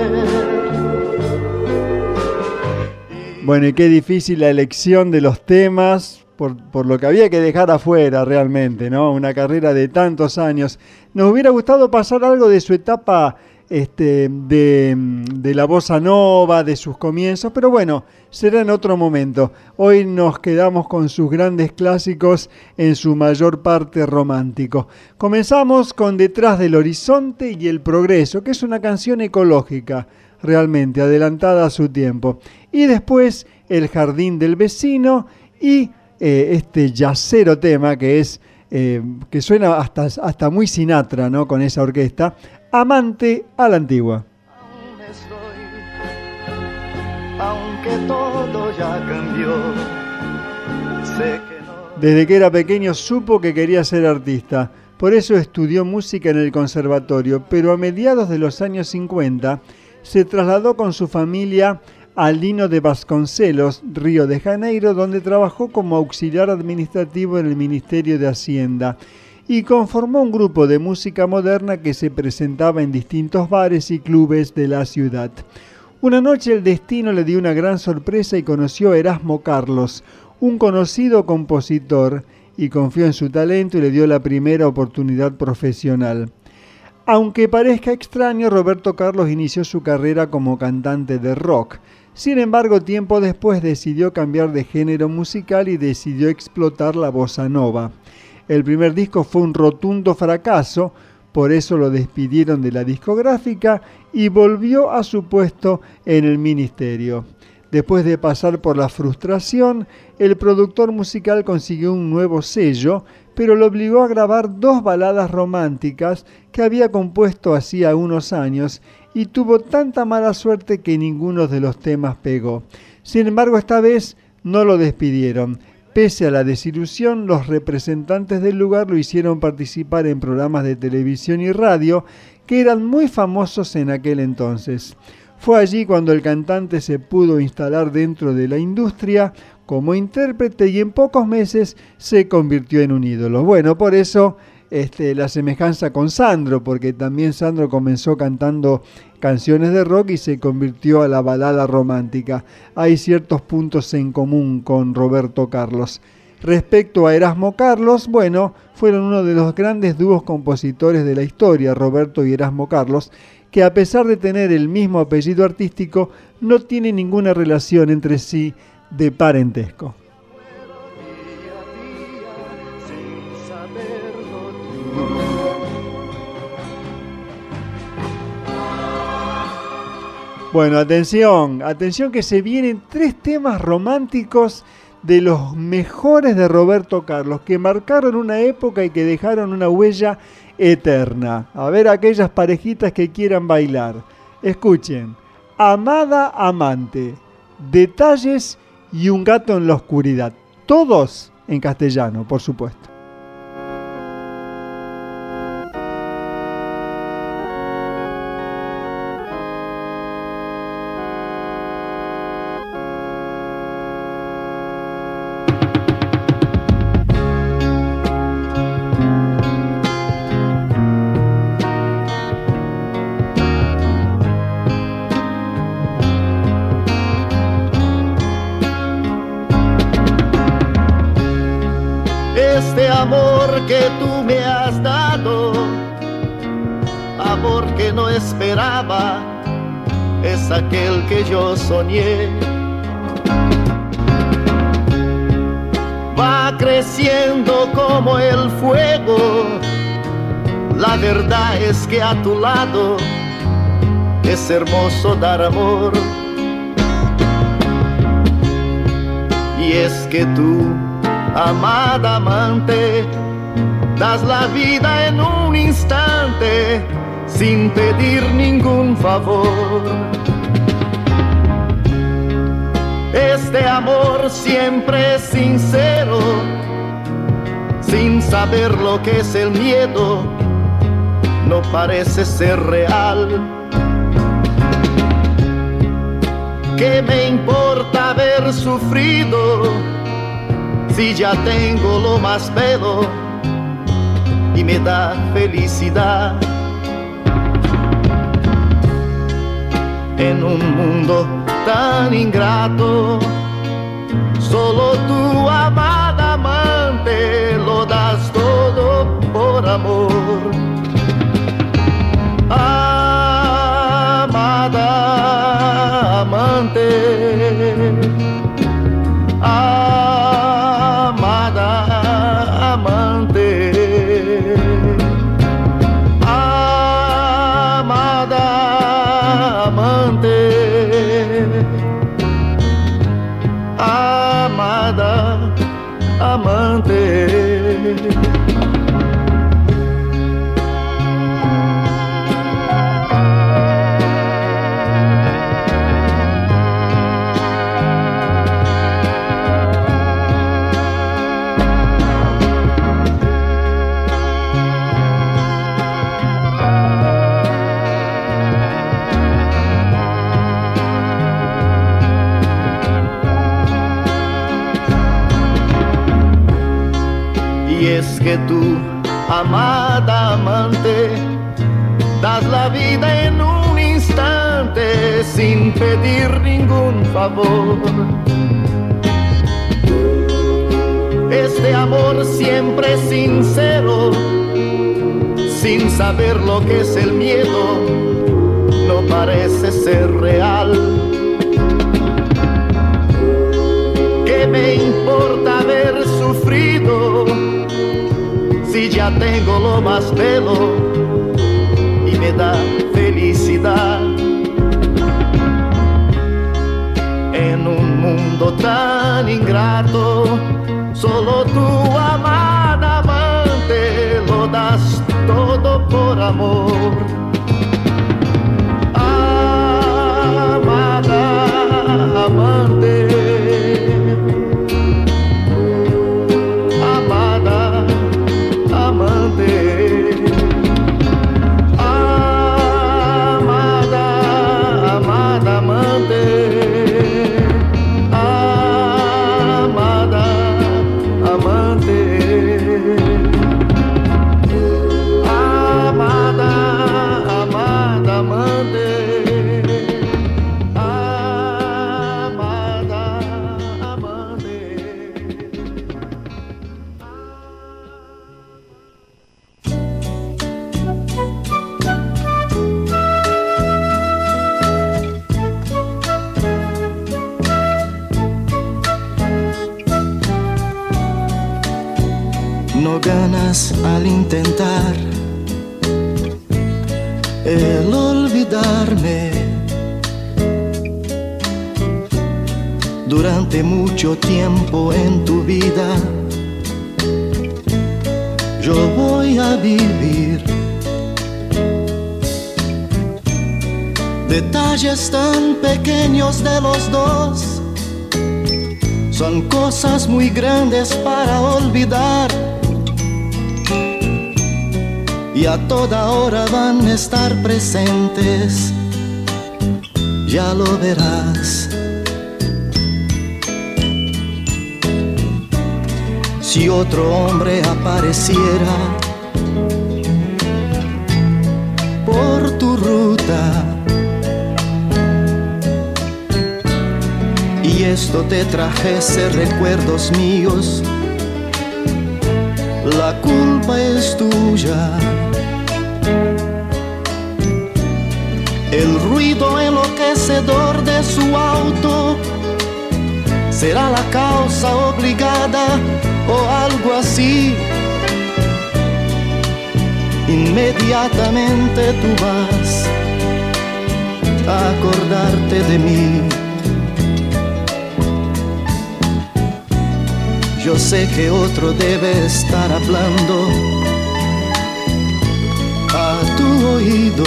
Bueno, y qué difícil la elección de los temas, por, por, lo que había que dejar afuera realmente, ¿no? Una carrera de tantos años. Nos hubiera gustado pasar algo de su etapa este, de, de, la bossa nova, de sus comienzos, pero bueno, será en otro momento. Hoy nos quedamos con sus grandes clásicos, en su mayor parte romántico. Comenzamos con Detrás del Horizonte y el Progreso, que es una canción ecológica, realmente adelantada a su tiempo. Y después El Jardín del Vecino y eh, este yacero tema que es... Eh, que suena hasta, hasta muy Sinatra, ¿no? Con esa orquesta, Amante a la antigua. Aunque todo ya cambió, sé que no... Desde que era pequeño supo que quería ser artista. Por eso estudió música en el conservatorio, pero a mediados de los años 50 se trasladó con su familia a Lino de Vasconcelos, Río de Janeiro, donde trabajó como auxiliar administrativo en el Ministerio de Hacienda y conformó un grupo de música moderna que se presentaba en distintos bares y clubes de la ciudad. Una noche el destino le dio una gran sorpresa y conoció a Erasmo Carlos, un conocido compositor, y confió en su talento y le dio la primera oportunidad profesional. Aunque parezca extraño, Roberto Carlos inició su carrera como cantante de rock. Sin embargo, tiempo después decidió cambiar de género musical y decidió explotar la bossa nova. El primer disco fue un rotundo fracaso, por eso lo despidieron de la discográfica y volvió a su puesto en el ministerio. Después de pasar por la frustración, el productor musical consiguió un nuevo sello, pero lo obligó a grabar dos baladas románticas que había compuesto hacía unos años y tuvo tanta mala suerte que ninguno de los temas pegó. Sin embargo, esta vez no lo despidieron. Pese a la desilusión, los representantes del lugar lo hicieron participar en programas de televisión y radio que eran muy famosos en aquel entonces. Fue allí cuando el cantante se pudo instalar dentro de la industria como intérprete y en pocos meses se convirtió en un ídolo. Bueno, por eso este, la semejanza con Sandro, porque también Sandro comenzó cantando canciones de rock y se convirtió a la balada romántica. Hay ciertos puntos en común con Roberto Carlos. Respecto a Erasmo Carlos, bueno, fueron uno de los grandes dúos compositores de la historia, Roberto y Erasmo Carlos, que a pesar de tener el mismo apellido artístico, no tienen ninguna relación entre sí de parentesco. Bueno, atención, atención que se vienen tres temas románticos de los mejores de Roberto Carlos, que marcaron una época y que dejaron una huella eterna. A ver aquellas parejitas que quieran bailar. Escuchen, Amada Amante, Detalles y Un gato en la oscuridad. Todos en castellano, por supuesto. A tu lado es hermoso dar amor. Y es que tú amada amante, das la vida en un instante sin pedir ningún favor. Este amor siempre es sincero, sin saber lo que es el miedo, no parece ser real. ¿Qué me importa haber sufrido? si ya tengo lo más bello y me da felicidad. En un mundo tan ingrato, solo tu amada amante lo das todo por amor. Amada amante, das la vida en un instante sin pedir ningún favor. Este amor siempre sincero, sin saber lo que es el miedo, no parece ser real. ¿Qué me importa haber sufrido si ya tengo lo más bello y me da felicidad? En un mundo tan ingrato, solo tu amada amante lo das todo por amor. Durante mucho tiempo en tu vida, yo voy a vivir detalles tan pequeños de los dos son cosas muy grandes para olvidar. Y a toda hora van a estar presentes, ya lo verás. Si otro hombre apareciera por tu ruta, y esto te trajese recuerdos míos, la culpa es tuya. El ruido enloquecedor de su auto será la causa obligada o algo así. Inmediatamente tú vas a acordarte de mí. Yo sé que otro debe estar hablando a tu oído.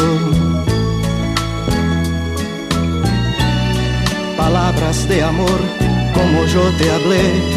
Palabras de amor como yo te hablé.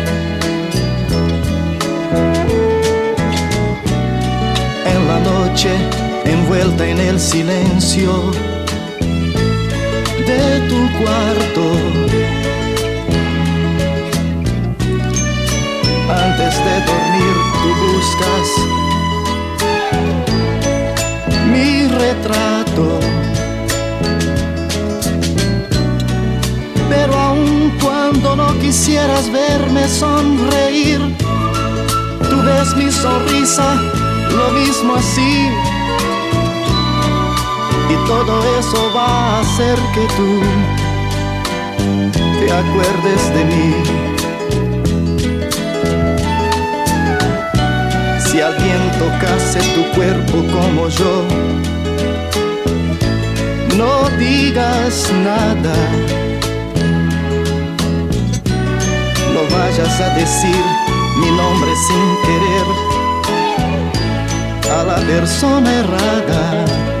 Envuelta en el silencio de tu cuarto. Antes de dormir tú buscas mi retrato. Pero aun cuando no quisieras verme sonreír, tú ves mi sonrisa lo mismo así. Y todo eso va a hacer que tú te acuerdes de mí. Si alguien tocase tu cuerpo como yo, no digas nada. No vayas a decir mi nombre sin querer a la persona errada.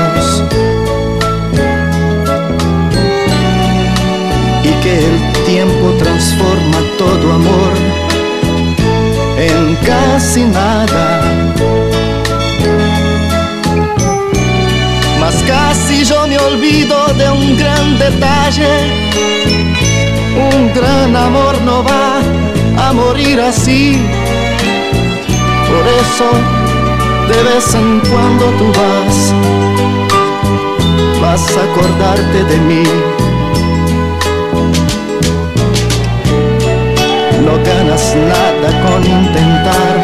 tiempo transforma todo amor en casi nada. Mas casi yo me olvido de un gran detalle. Un gran amor no va a morir así. Por eso de vez en cuando tú vas, vas a acordarte de mí. Con intentar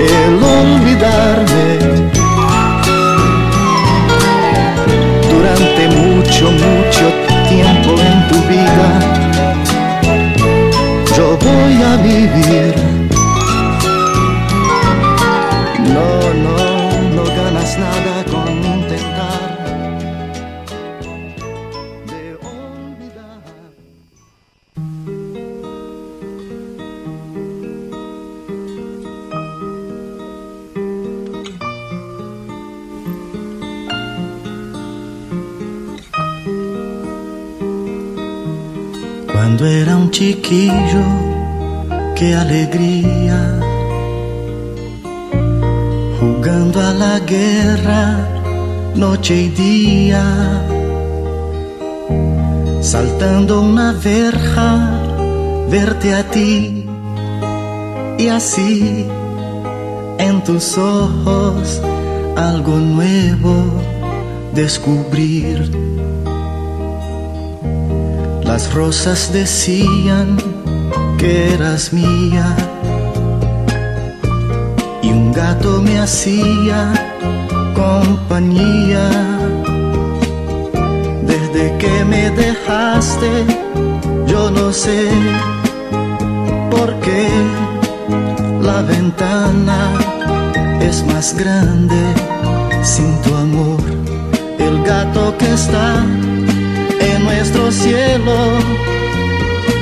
el olvidarme. Durante mucho, mucho tiempo en tu vida, yo voy a vivir. No, no, no ganas nada qué alegría. Jugando a la guerra, noche y día. Saltando una verja, verte a ti. Y así, en tus ojos, algo nuevo descubrir. Las rosas decían que eras mía y un gato me hacía compañía. Desde que me dejaste, yo no sé por qué la ventana es más grande sin tu amor. El gato que está en nuestro cielo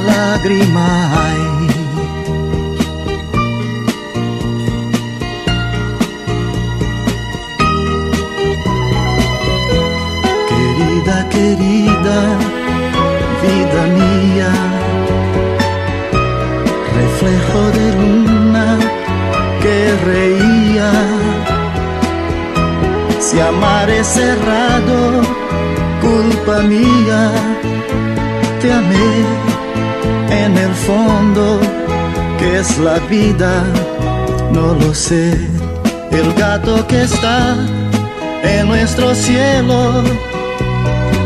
lágrima hay. Querida, querida, vida mía, reflejo de luna que reía. Si amar es cerrado, culpa mía, te amé en el fondo, que es la vida, no lo sé. El gato que está en nuestro cielo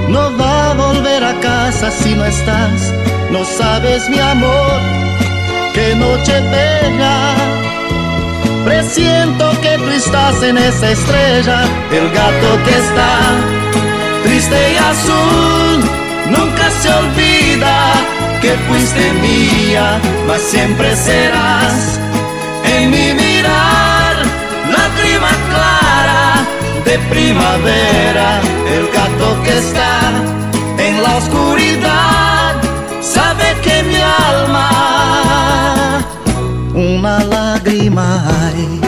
no va a volver a casa si no estás. No sabes mi amor, qué noche bella. Presiento que tú estás en esa estrella, el gato que está triste y azul. Nunca se olvida que fuiste mía, mas siempre serás en mi mirar, lágrima clara de primavera, el gato que está en la oscuridad, sabe que mi alma una lágrima hay.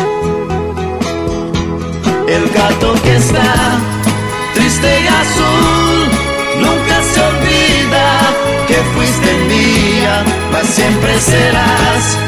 El gato que está fuiste mía, mas siempre serás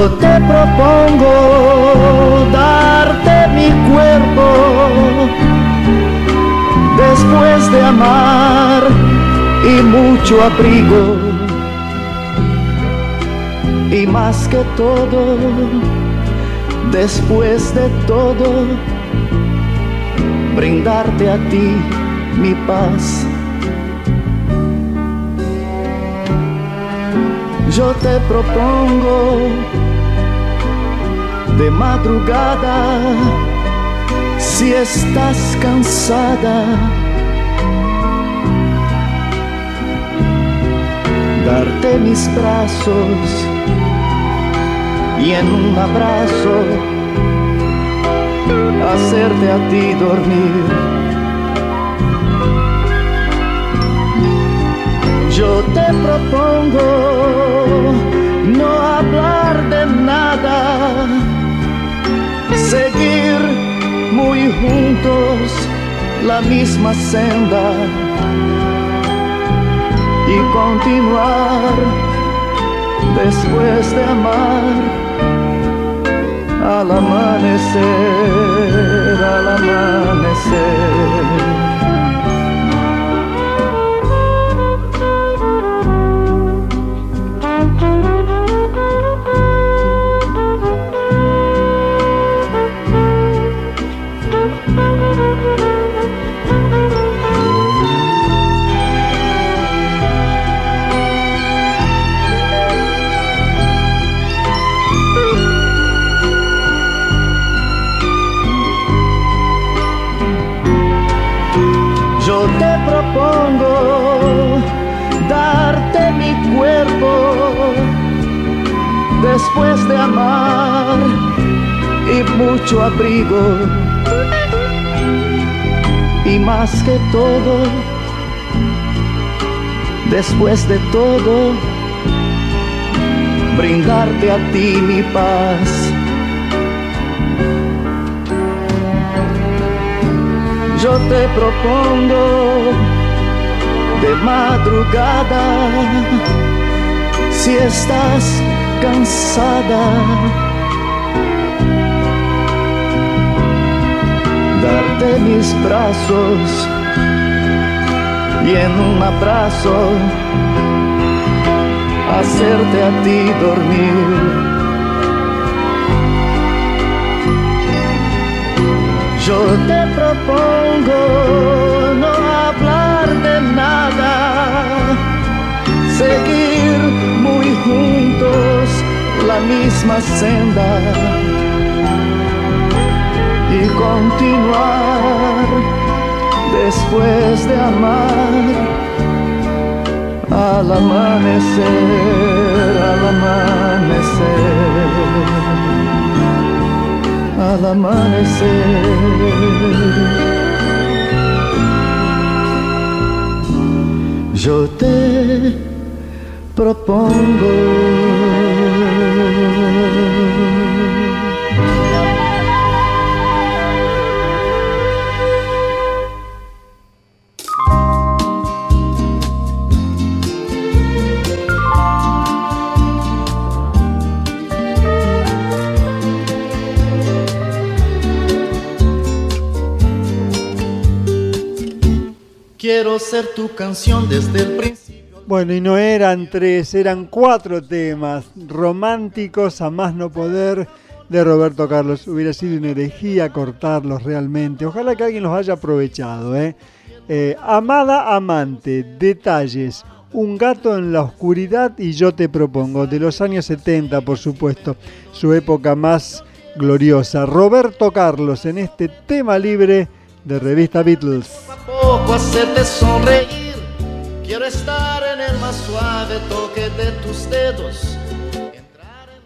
Yo te propongo darte mi cuerpo después de amar y mucho abrigo y más que todo después de todo brindarte a ti mi paz. Yo te propongo de madrugada, si estás cansada, darte mis brazos y en un abrazo hacerte a ti dormir. Yo te propongo juntos la misma senda y continuar después de amar al amanecer, al amanecer. De amar y mucho abrigo. Y más que todo, después de todo, brindarte a ti mi paz. Yo te propongo de madrugada si estás cansada. Darte mis brazos y en un abrazo hacerte a ti dormir. Yo te propongo no hablar de nada, seguir muy juntos la misma senda y continuar después de amar al amanecer, al amanecer, al amanecer. Yo te propongo. Quiero ser tu canción desde el principio bueno, y no eran tres, eran cuatro temas románticos a más no poder de Roberto Carlos. Hubiera sido una herejía cortarlos realmente. Ojalá que alguien los haya aprovechado. ¿eh? Eh, amada amante, detalles, un gato en la oscuridad y yo te propongo, de los años 70 por supuesto, su época más gloriosa. Roberto Carlos en este tema libre de revista Beatles. Quiero estar en el más suave toque de tus dedos.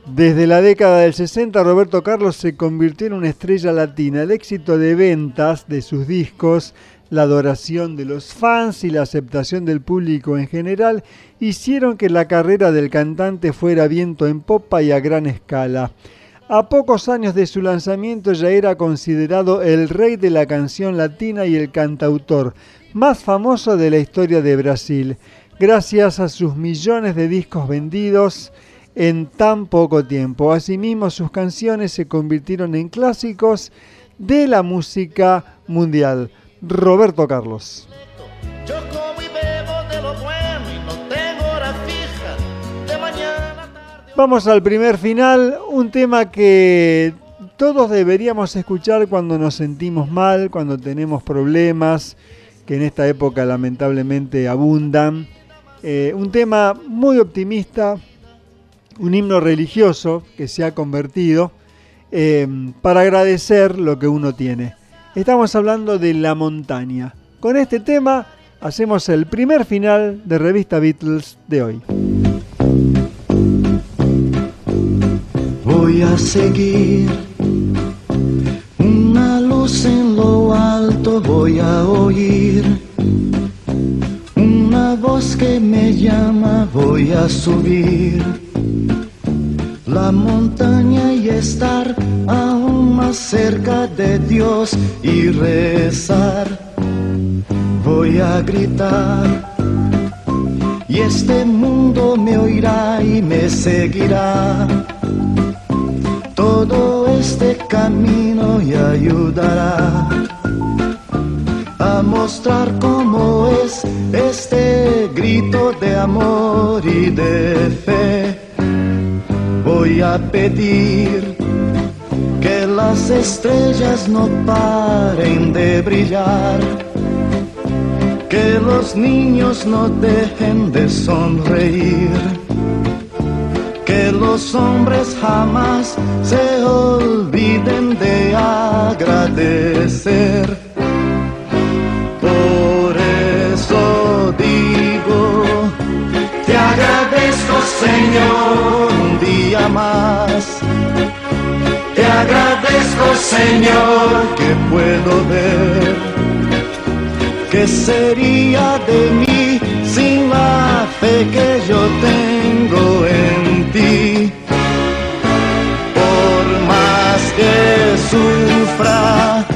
Desde la década del 60, Roberto Carlos se convirtió en una estrella latina. El éxito de ventas de sus discos, la adoración de los fans y la aceptación del público en general hicieron que la carrera del cantante fuera viento en popa y a gran escala. A pocos años de su lanzamiento ya era considerado el rey de la canción latina y el cantautor, más famoso de la historia de Brasil, gracias a sus millones de discos vendidos en tan poco tiempo. Asimismo, sus canciones se convirtieron en clásicos de la música mundial. Roberto Carlos. Vamos al primer final, un tema que todos deberíamos escuchar cuando nos sentimos mal, cuando tenemos problemas, que en esta época lamentablemente abundan. Eh, un tema muy optimista, un himno religioso que se ha convertido eh, para agradecer lo que uno tiene. Estamos hablando de la montaña. Con este tema hacemos el primer final de Revista Beatles de hoy. Voy a seguir voy a oír. Una voz que me llama voy a subir. La montaña y estar aún más cerca de Dios y rezar. Voy a gritar y este mundo me oirá y me seguirá. Todo este camino y ayudará a mostrar cómo es este grito de amor y de fe. Voy a pedir que las estrellas no paren de brillar que los niños no dejen de sonreír, que los hombres jamás se olviden de agradecer. Señor un día más. Te agradezco Señor que puedo ver ¿Qué sería de mí sin la fe que yo tengo en ti? Por más que sufra,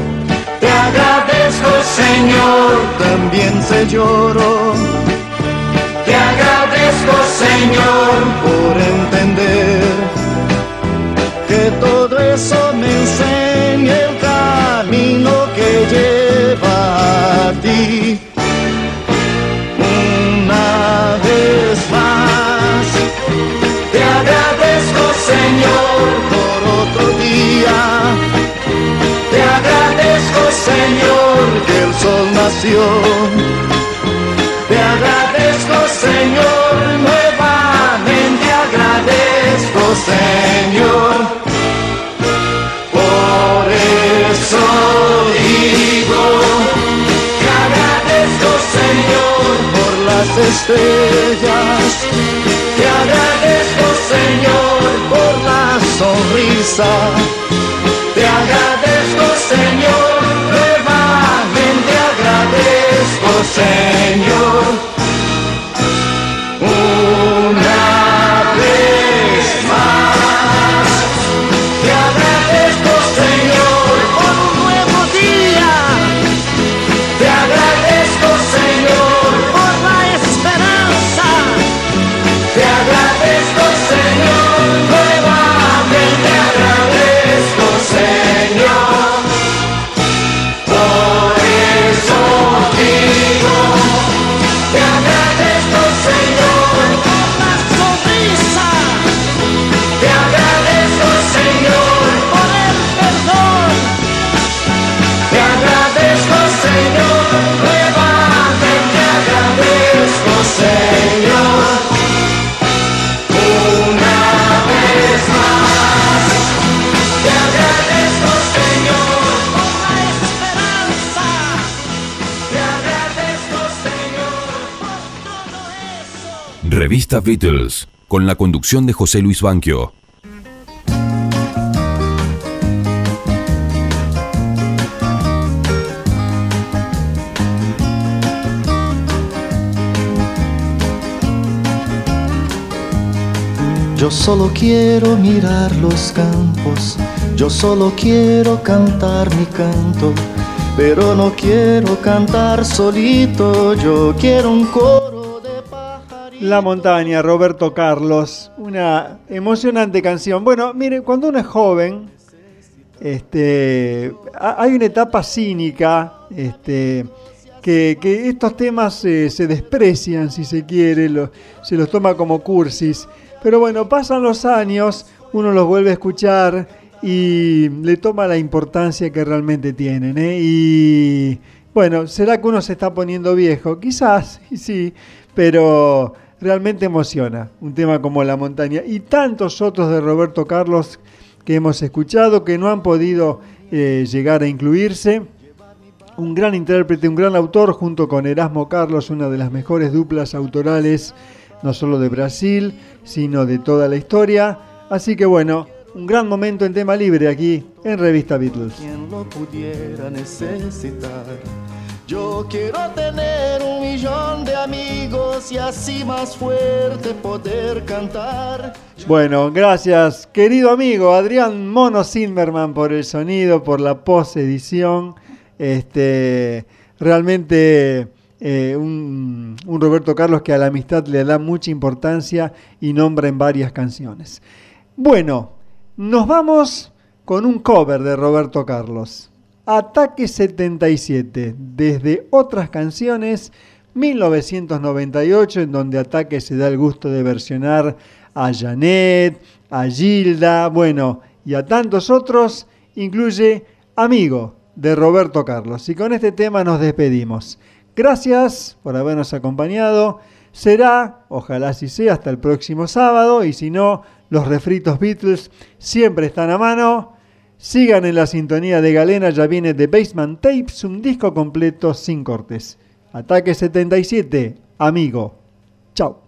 te agradezco Señor, también se lloro. Agradezco Señor por entender que todo eso me enseña el camino que lleva a ti. Una vez más, te agradezco Señor por otro día. Te agradezco Señor que el sol nació. Señor, nuevamente agradezco Señor. Por eso digo, te agradezco Señor por las estrellas, te agradezco Señor por la sonrisa, te agradezco Señor, nuevamente agradezco Señor. Revista Beatles, con la conducción de José Luis Banquio. Yo solo quiero mirar los campos, yo solo quiero cantar mi canto, pero no quiero cantar solito, yo quiero un coro La montaña, Roberto Carlos, una emocionante canción. Bueno, mire, cuando uno es joven, este, ha- hay una etapa cínica, este, que, estos temas eh, se desprecian, si se quiere, se los toma como cursis. Pero bueno, pasan los años, uno los vuelve a escuchar y le toma la importancia que realmente tienen. ¿eh? Y bueno, ¿será que uno se está poniendo viejo? Quizás, sí, pero realmente emociona un tema como La montaña y tantos otros de Roberto Carlos que hemos escuchado que no han podido eh, llegar a incluirse. Un gran intérprete, un gran autor junto con Erasmo Carlos, una de las mejores duplas autorales, no solo de Brasil, sino de toda la historia. Así que bueno, un gran momento en tema libre aquí en Revista Beatles. Yo quiero tener un millón de amigos y así más fuerte poder cantar. Bueno, gracias querido amigo Adrián Mono Silverman por el sonido, por la post edición. Este, realmente eh, un, un Roberto Carlos que a la amistad le da mucha importancia y nombra en varias canciones. Bueno, nos vamos con un cover de Roberto Carlos. Ataque 77, desde otras canciones, 1998, en donde Ataque se da el gusto de versionar a Janet, a Gilda, bueno, y a tantos otros, incluye Amigo de Roberto Carlos. Y con este tema nos despedimos. Gracias por habernos acompañado. Será, ojalá así sea, hasta el próximo sábado. Y si no, los refritos Beatles siempre están a mano. Sigan en la sintonía de Galena, ya viene The Basement Tapes, un disco completo sin cortes. Ataque 77, amigo. Chao.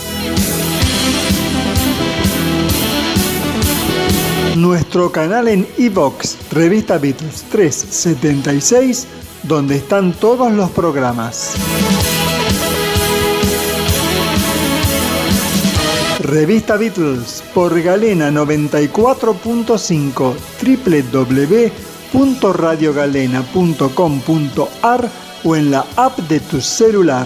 Nuestro canal en iVox, Revista Beatles 376, donde están todos los programas. Revista Beatles por Galena 94.5 www.radiogalena.com.ar o en la app de tu celular.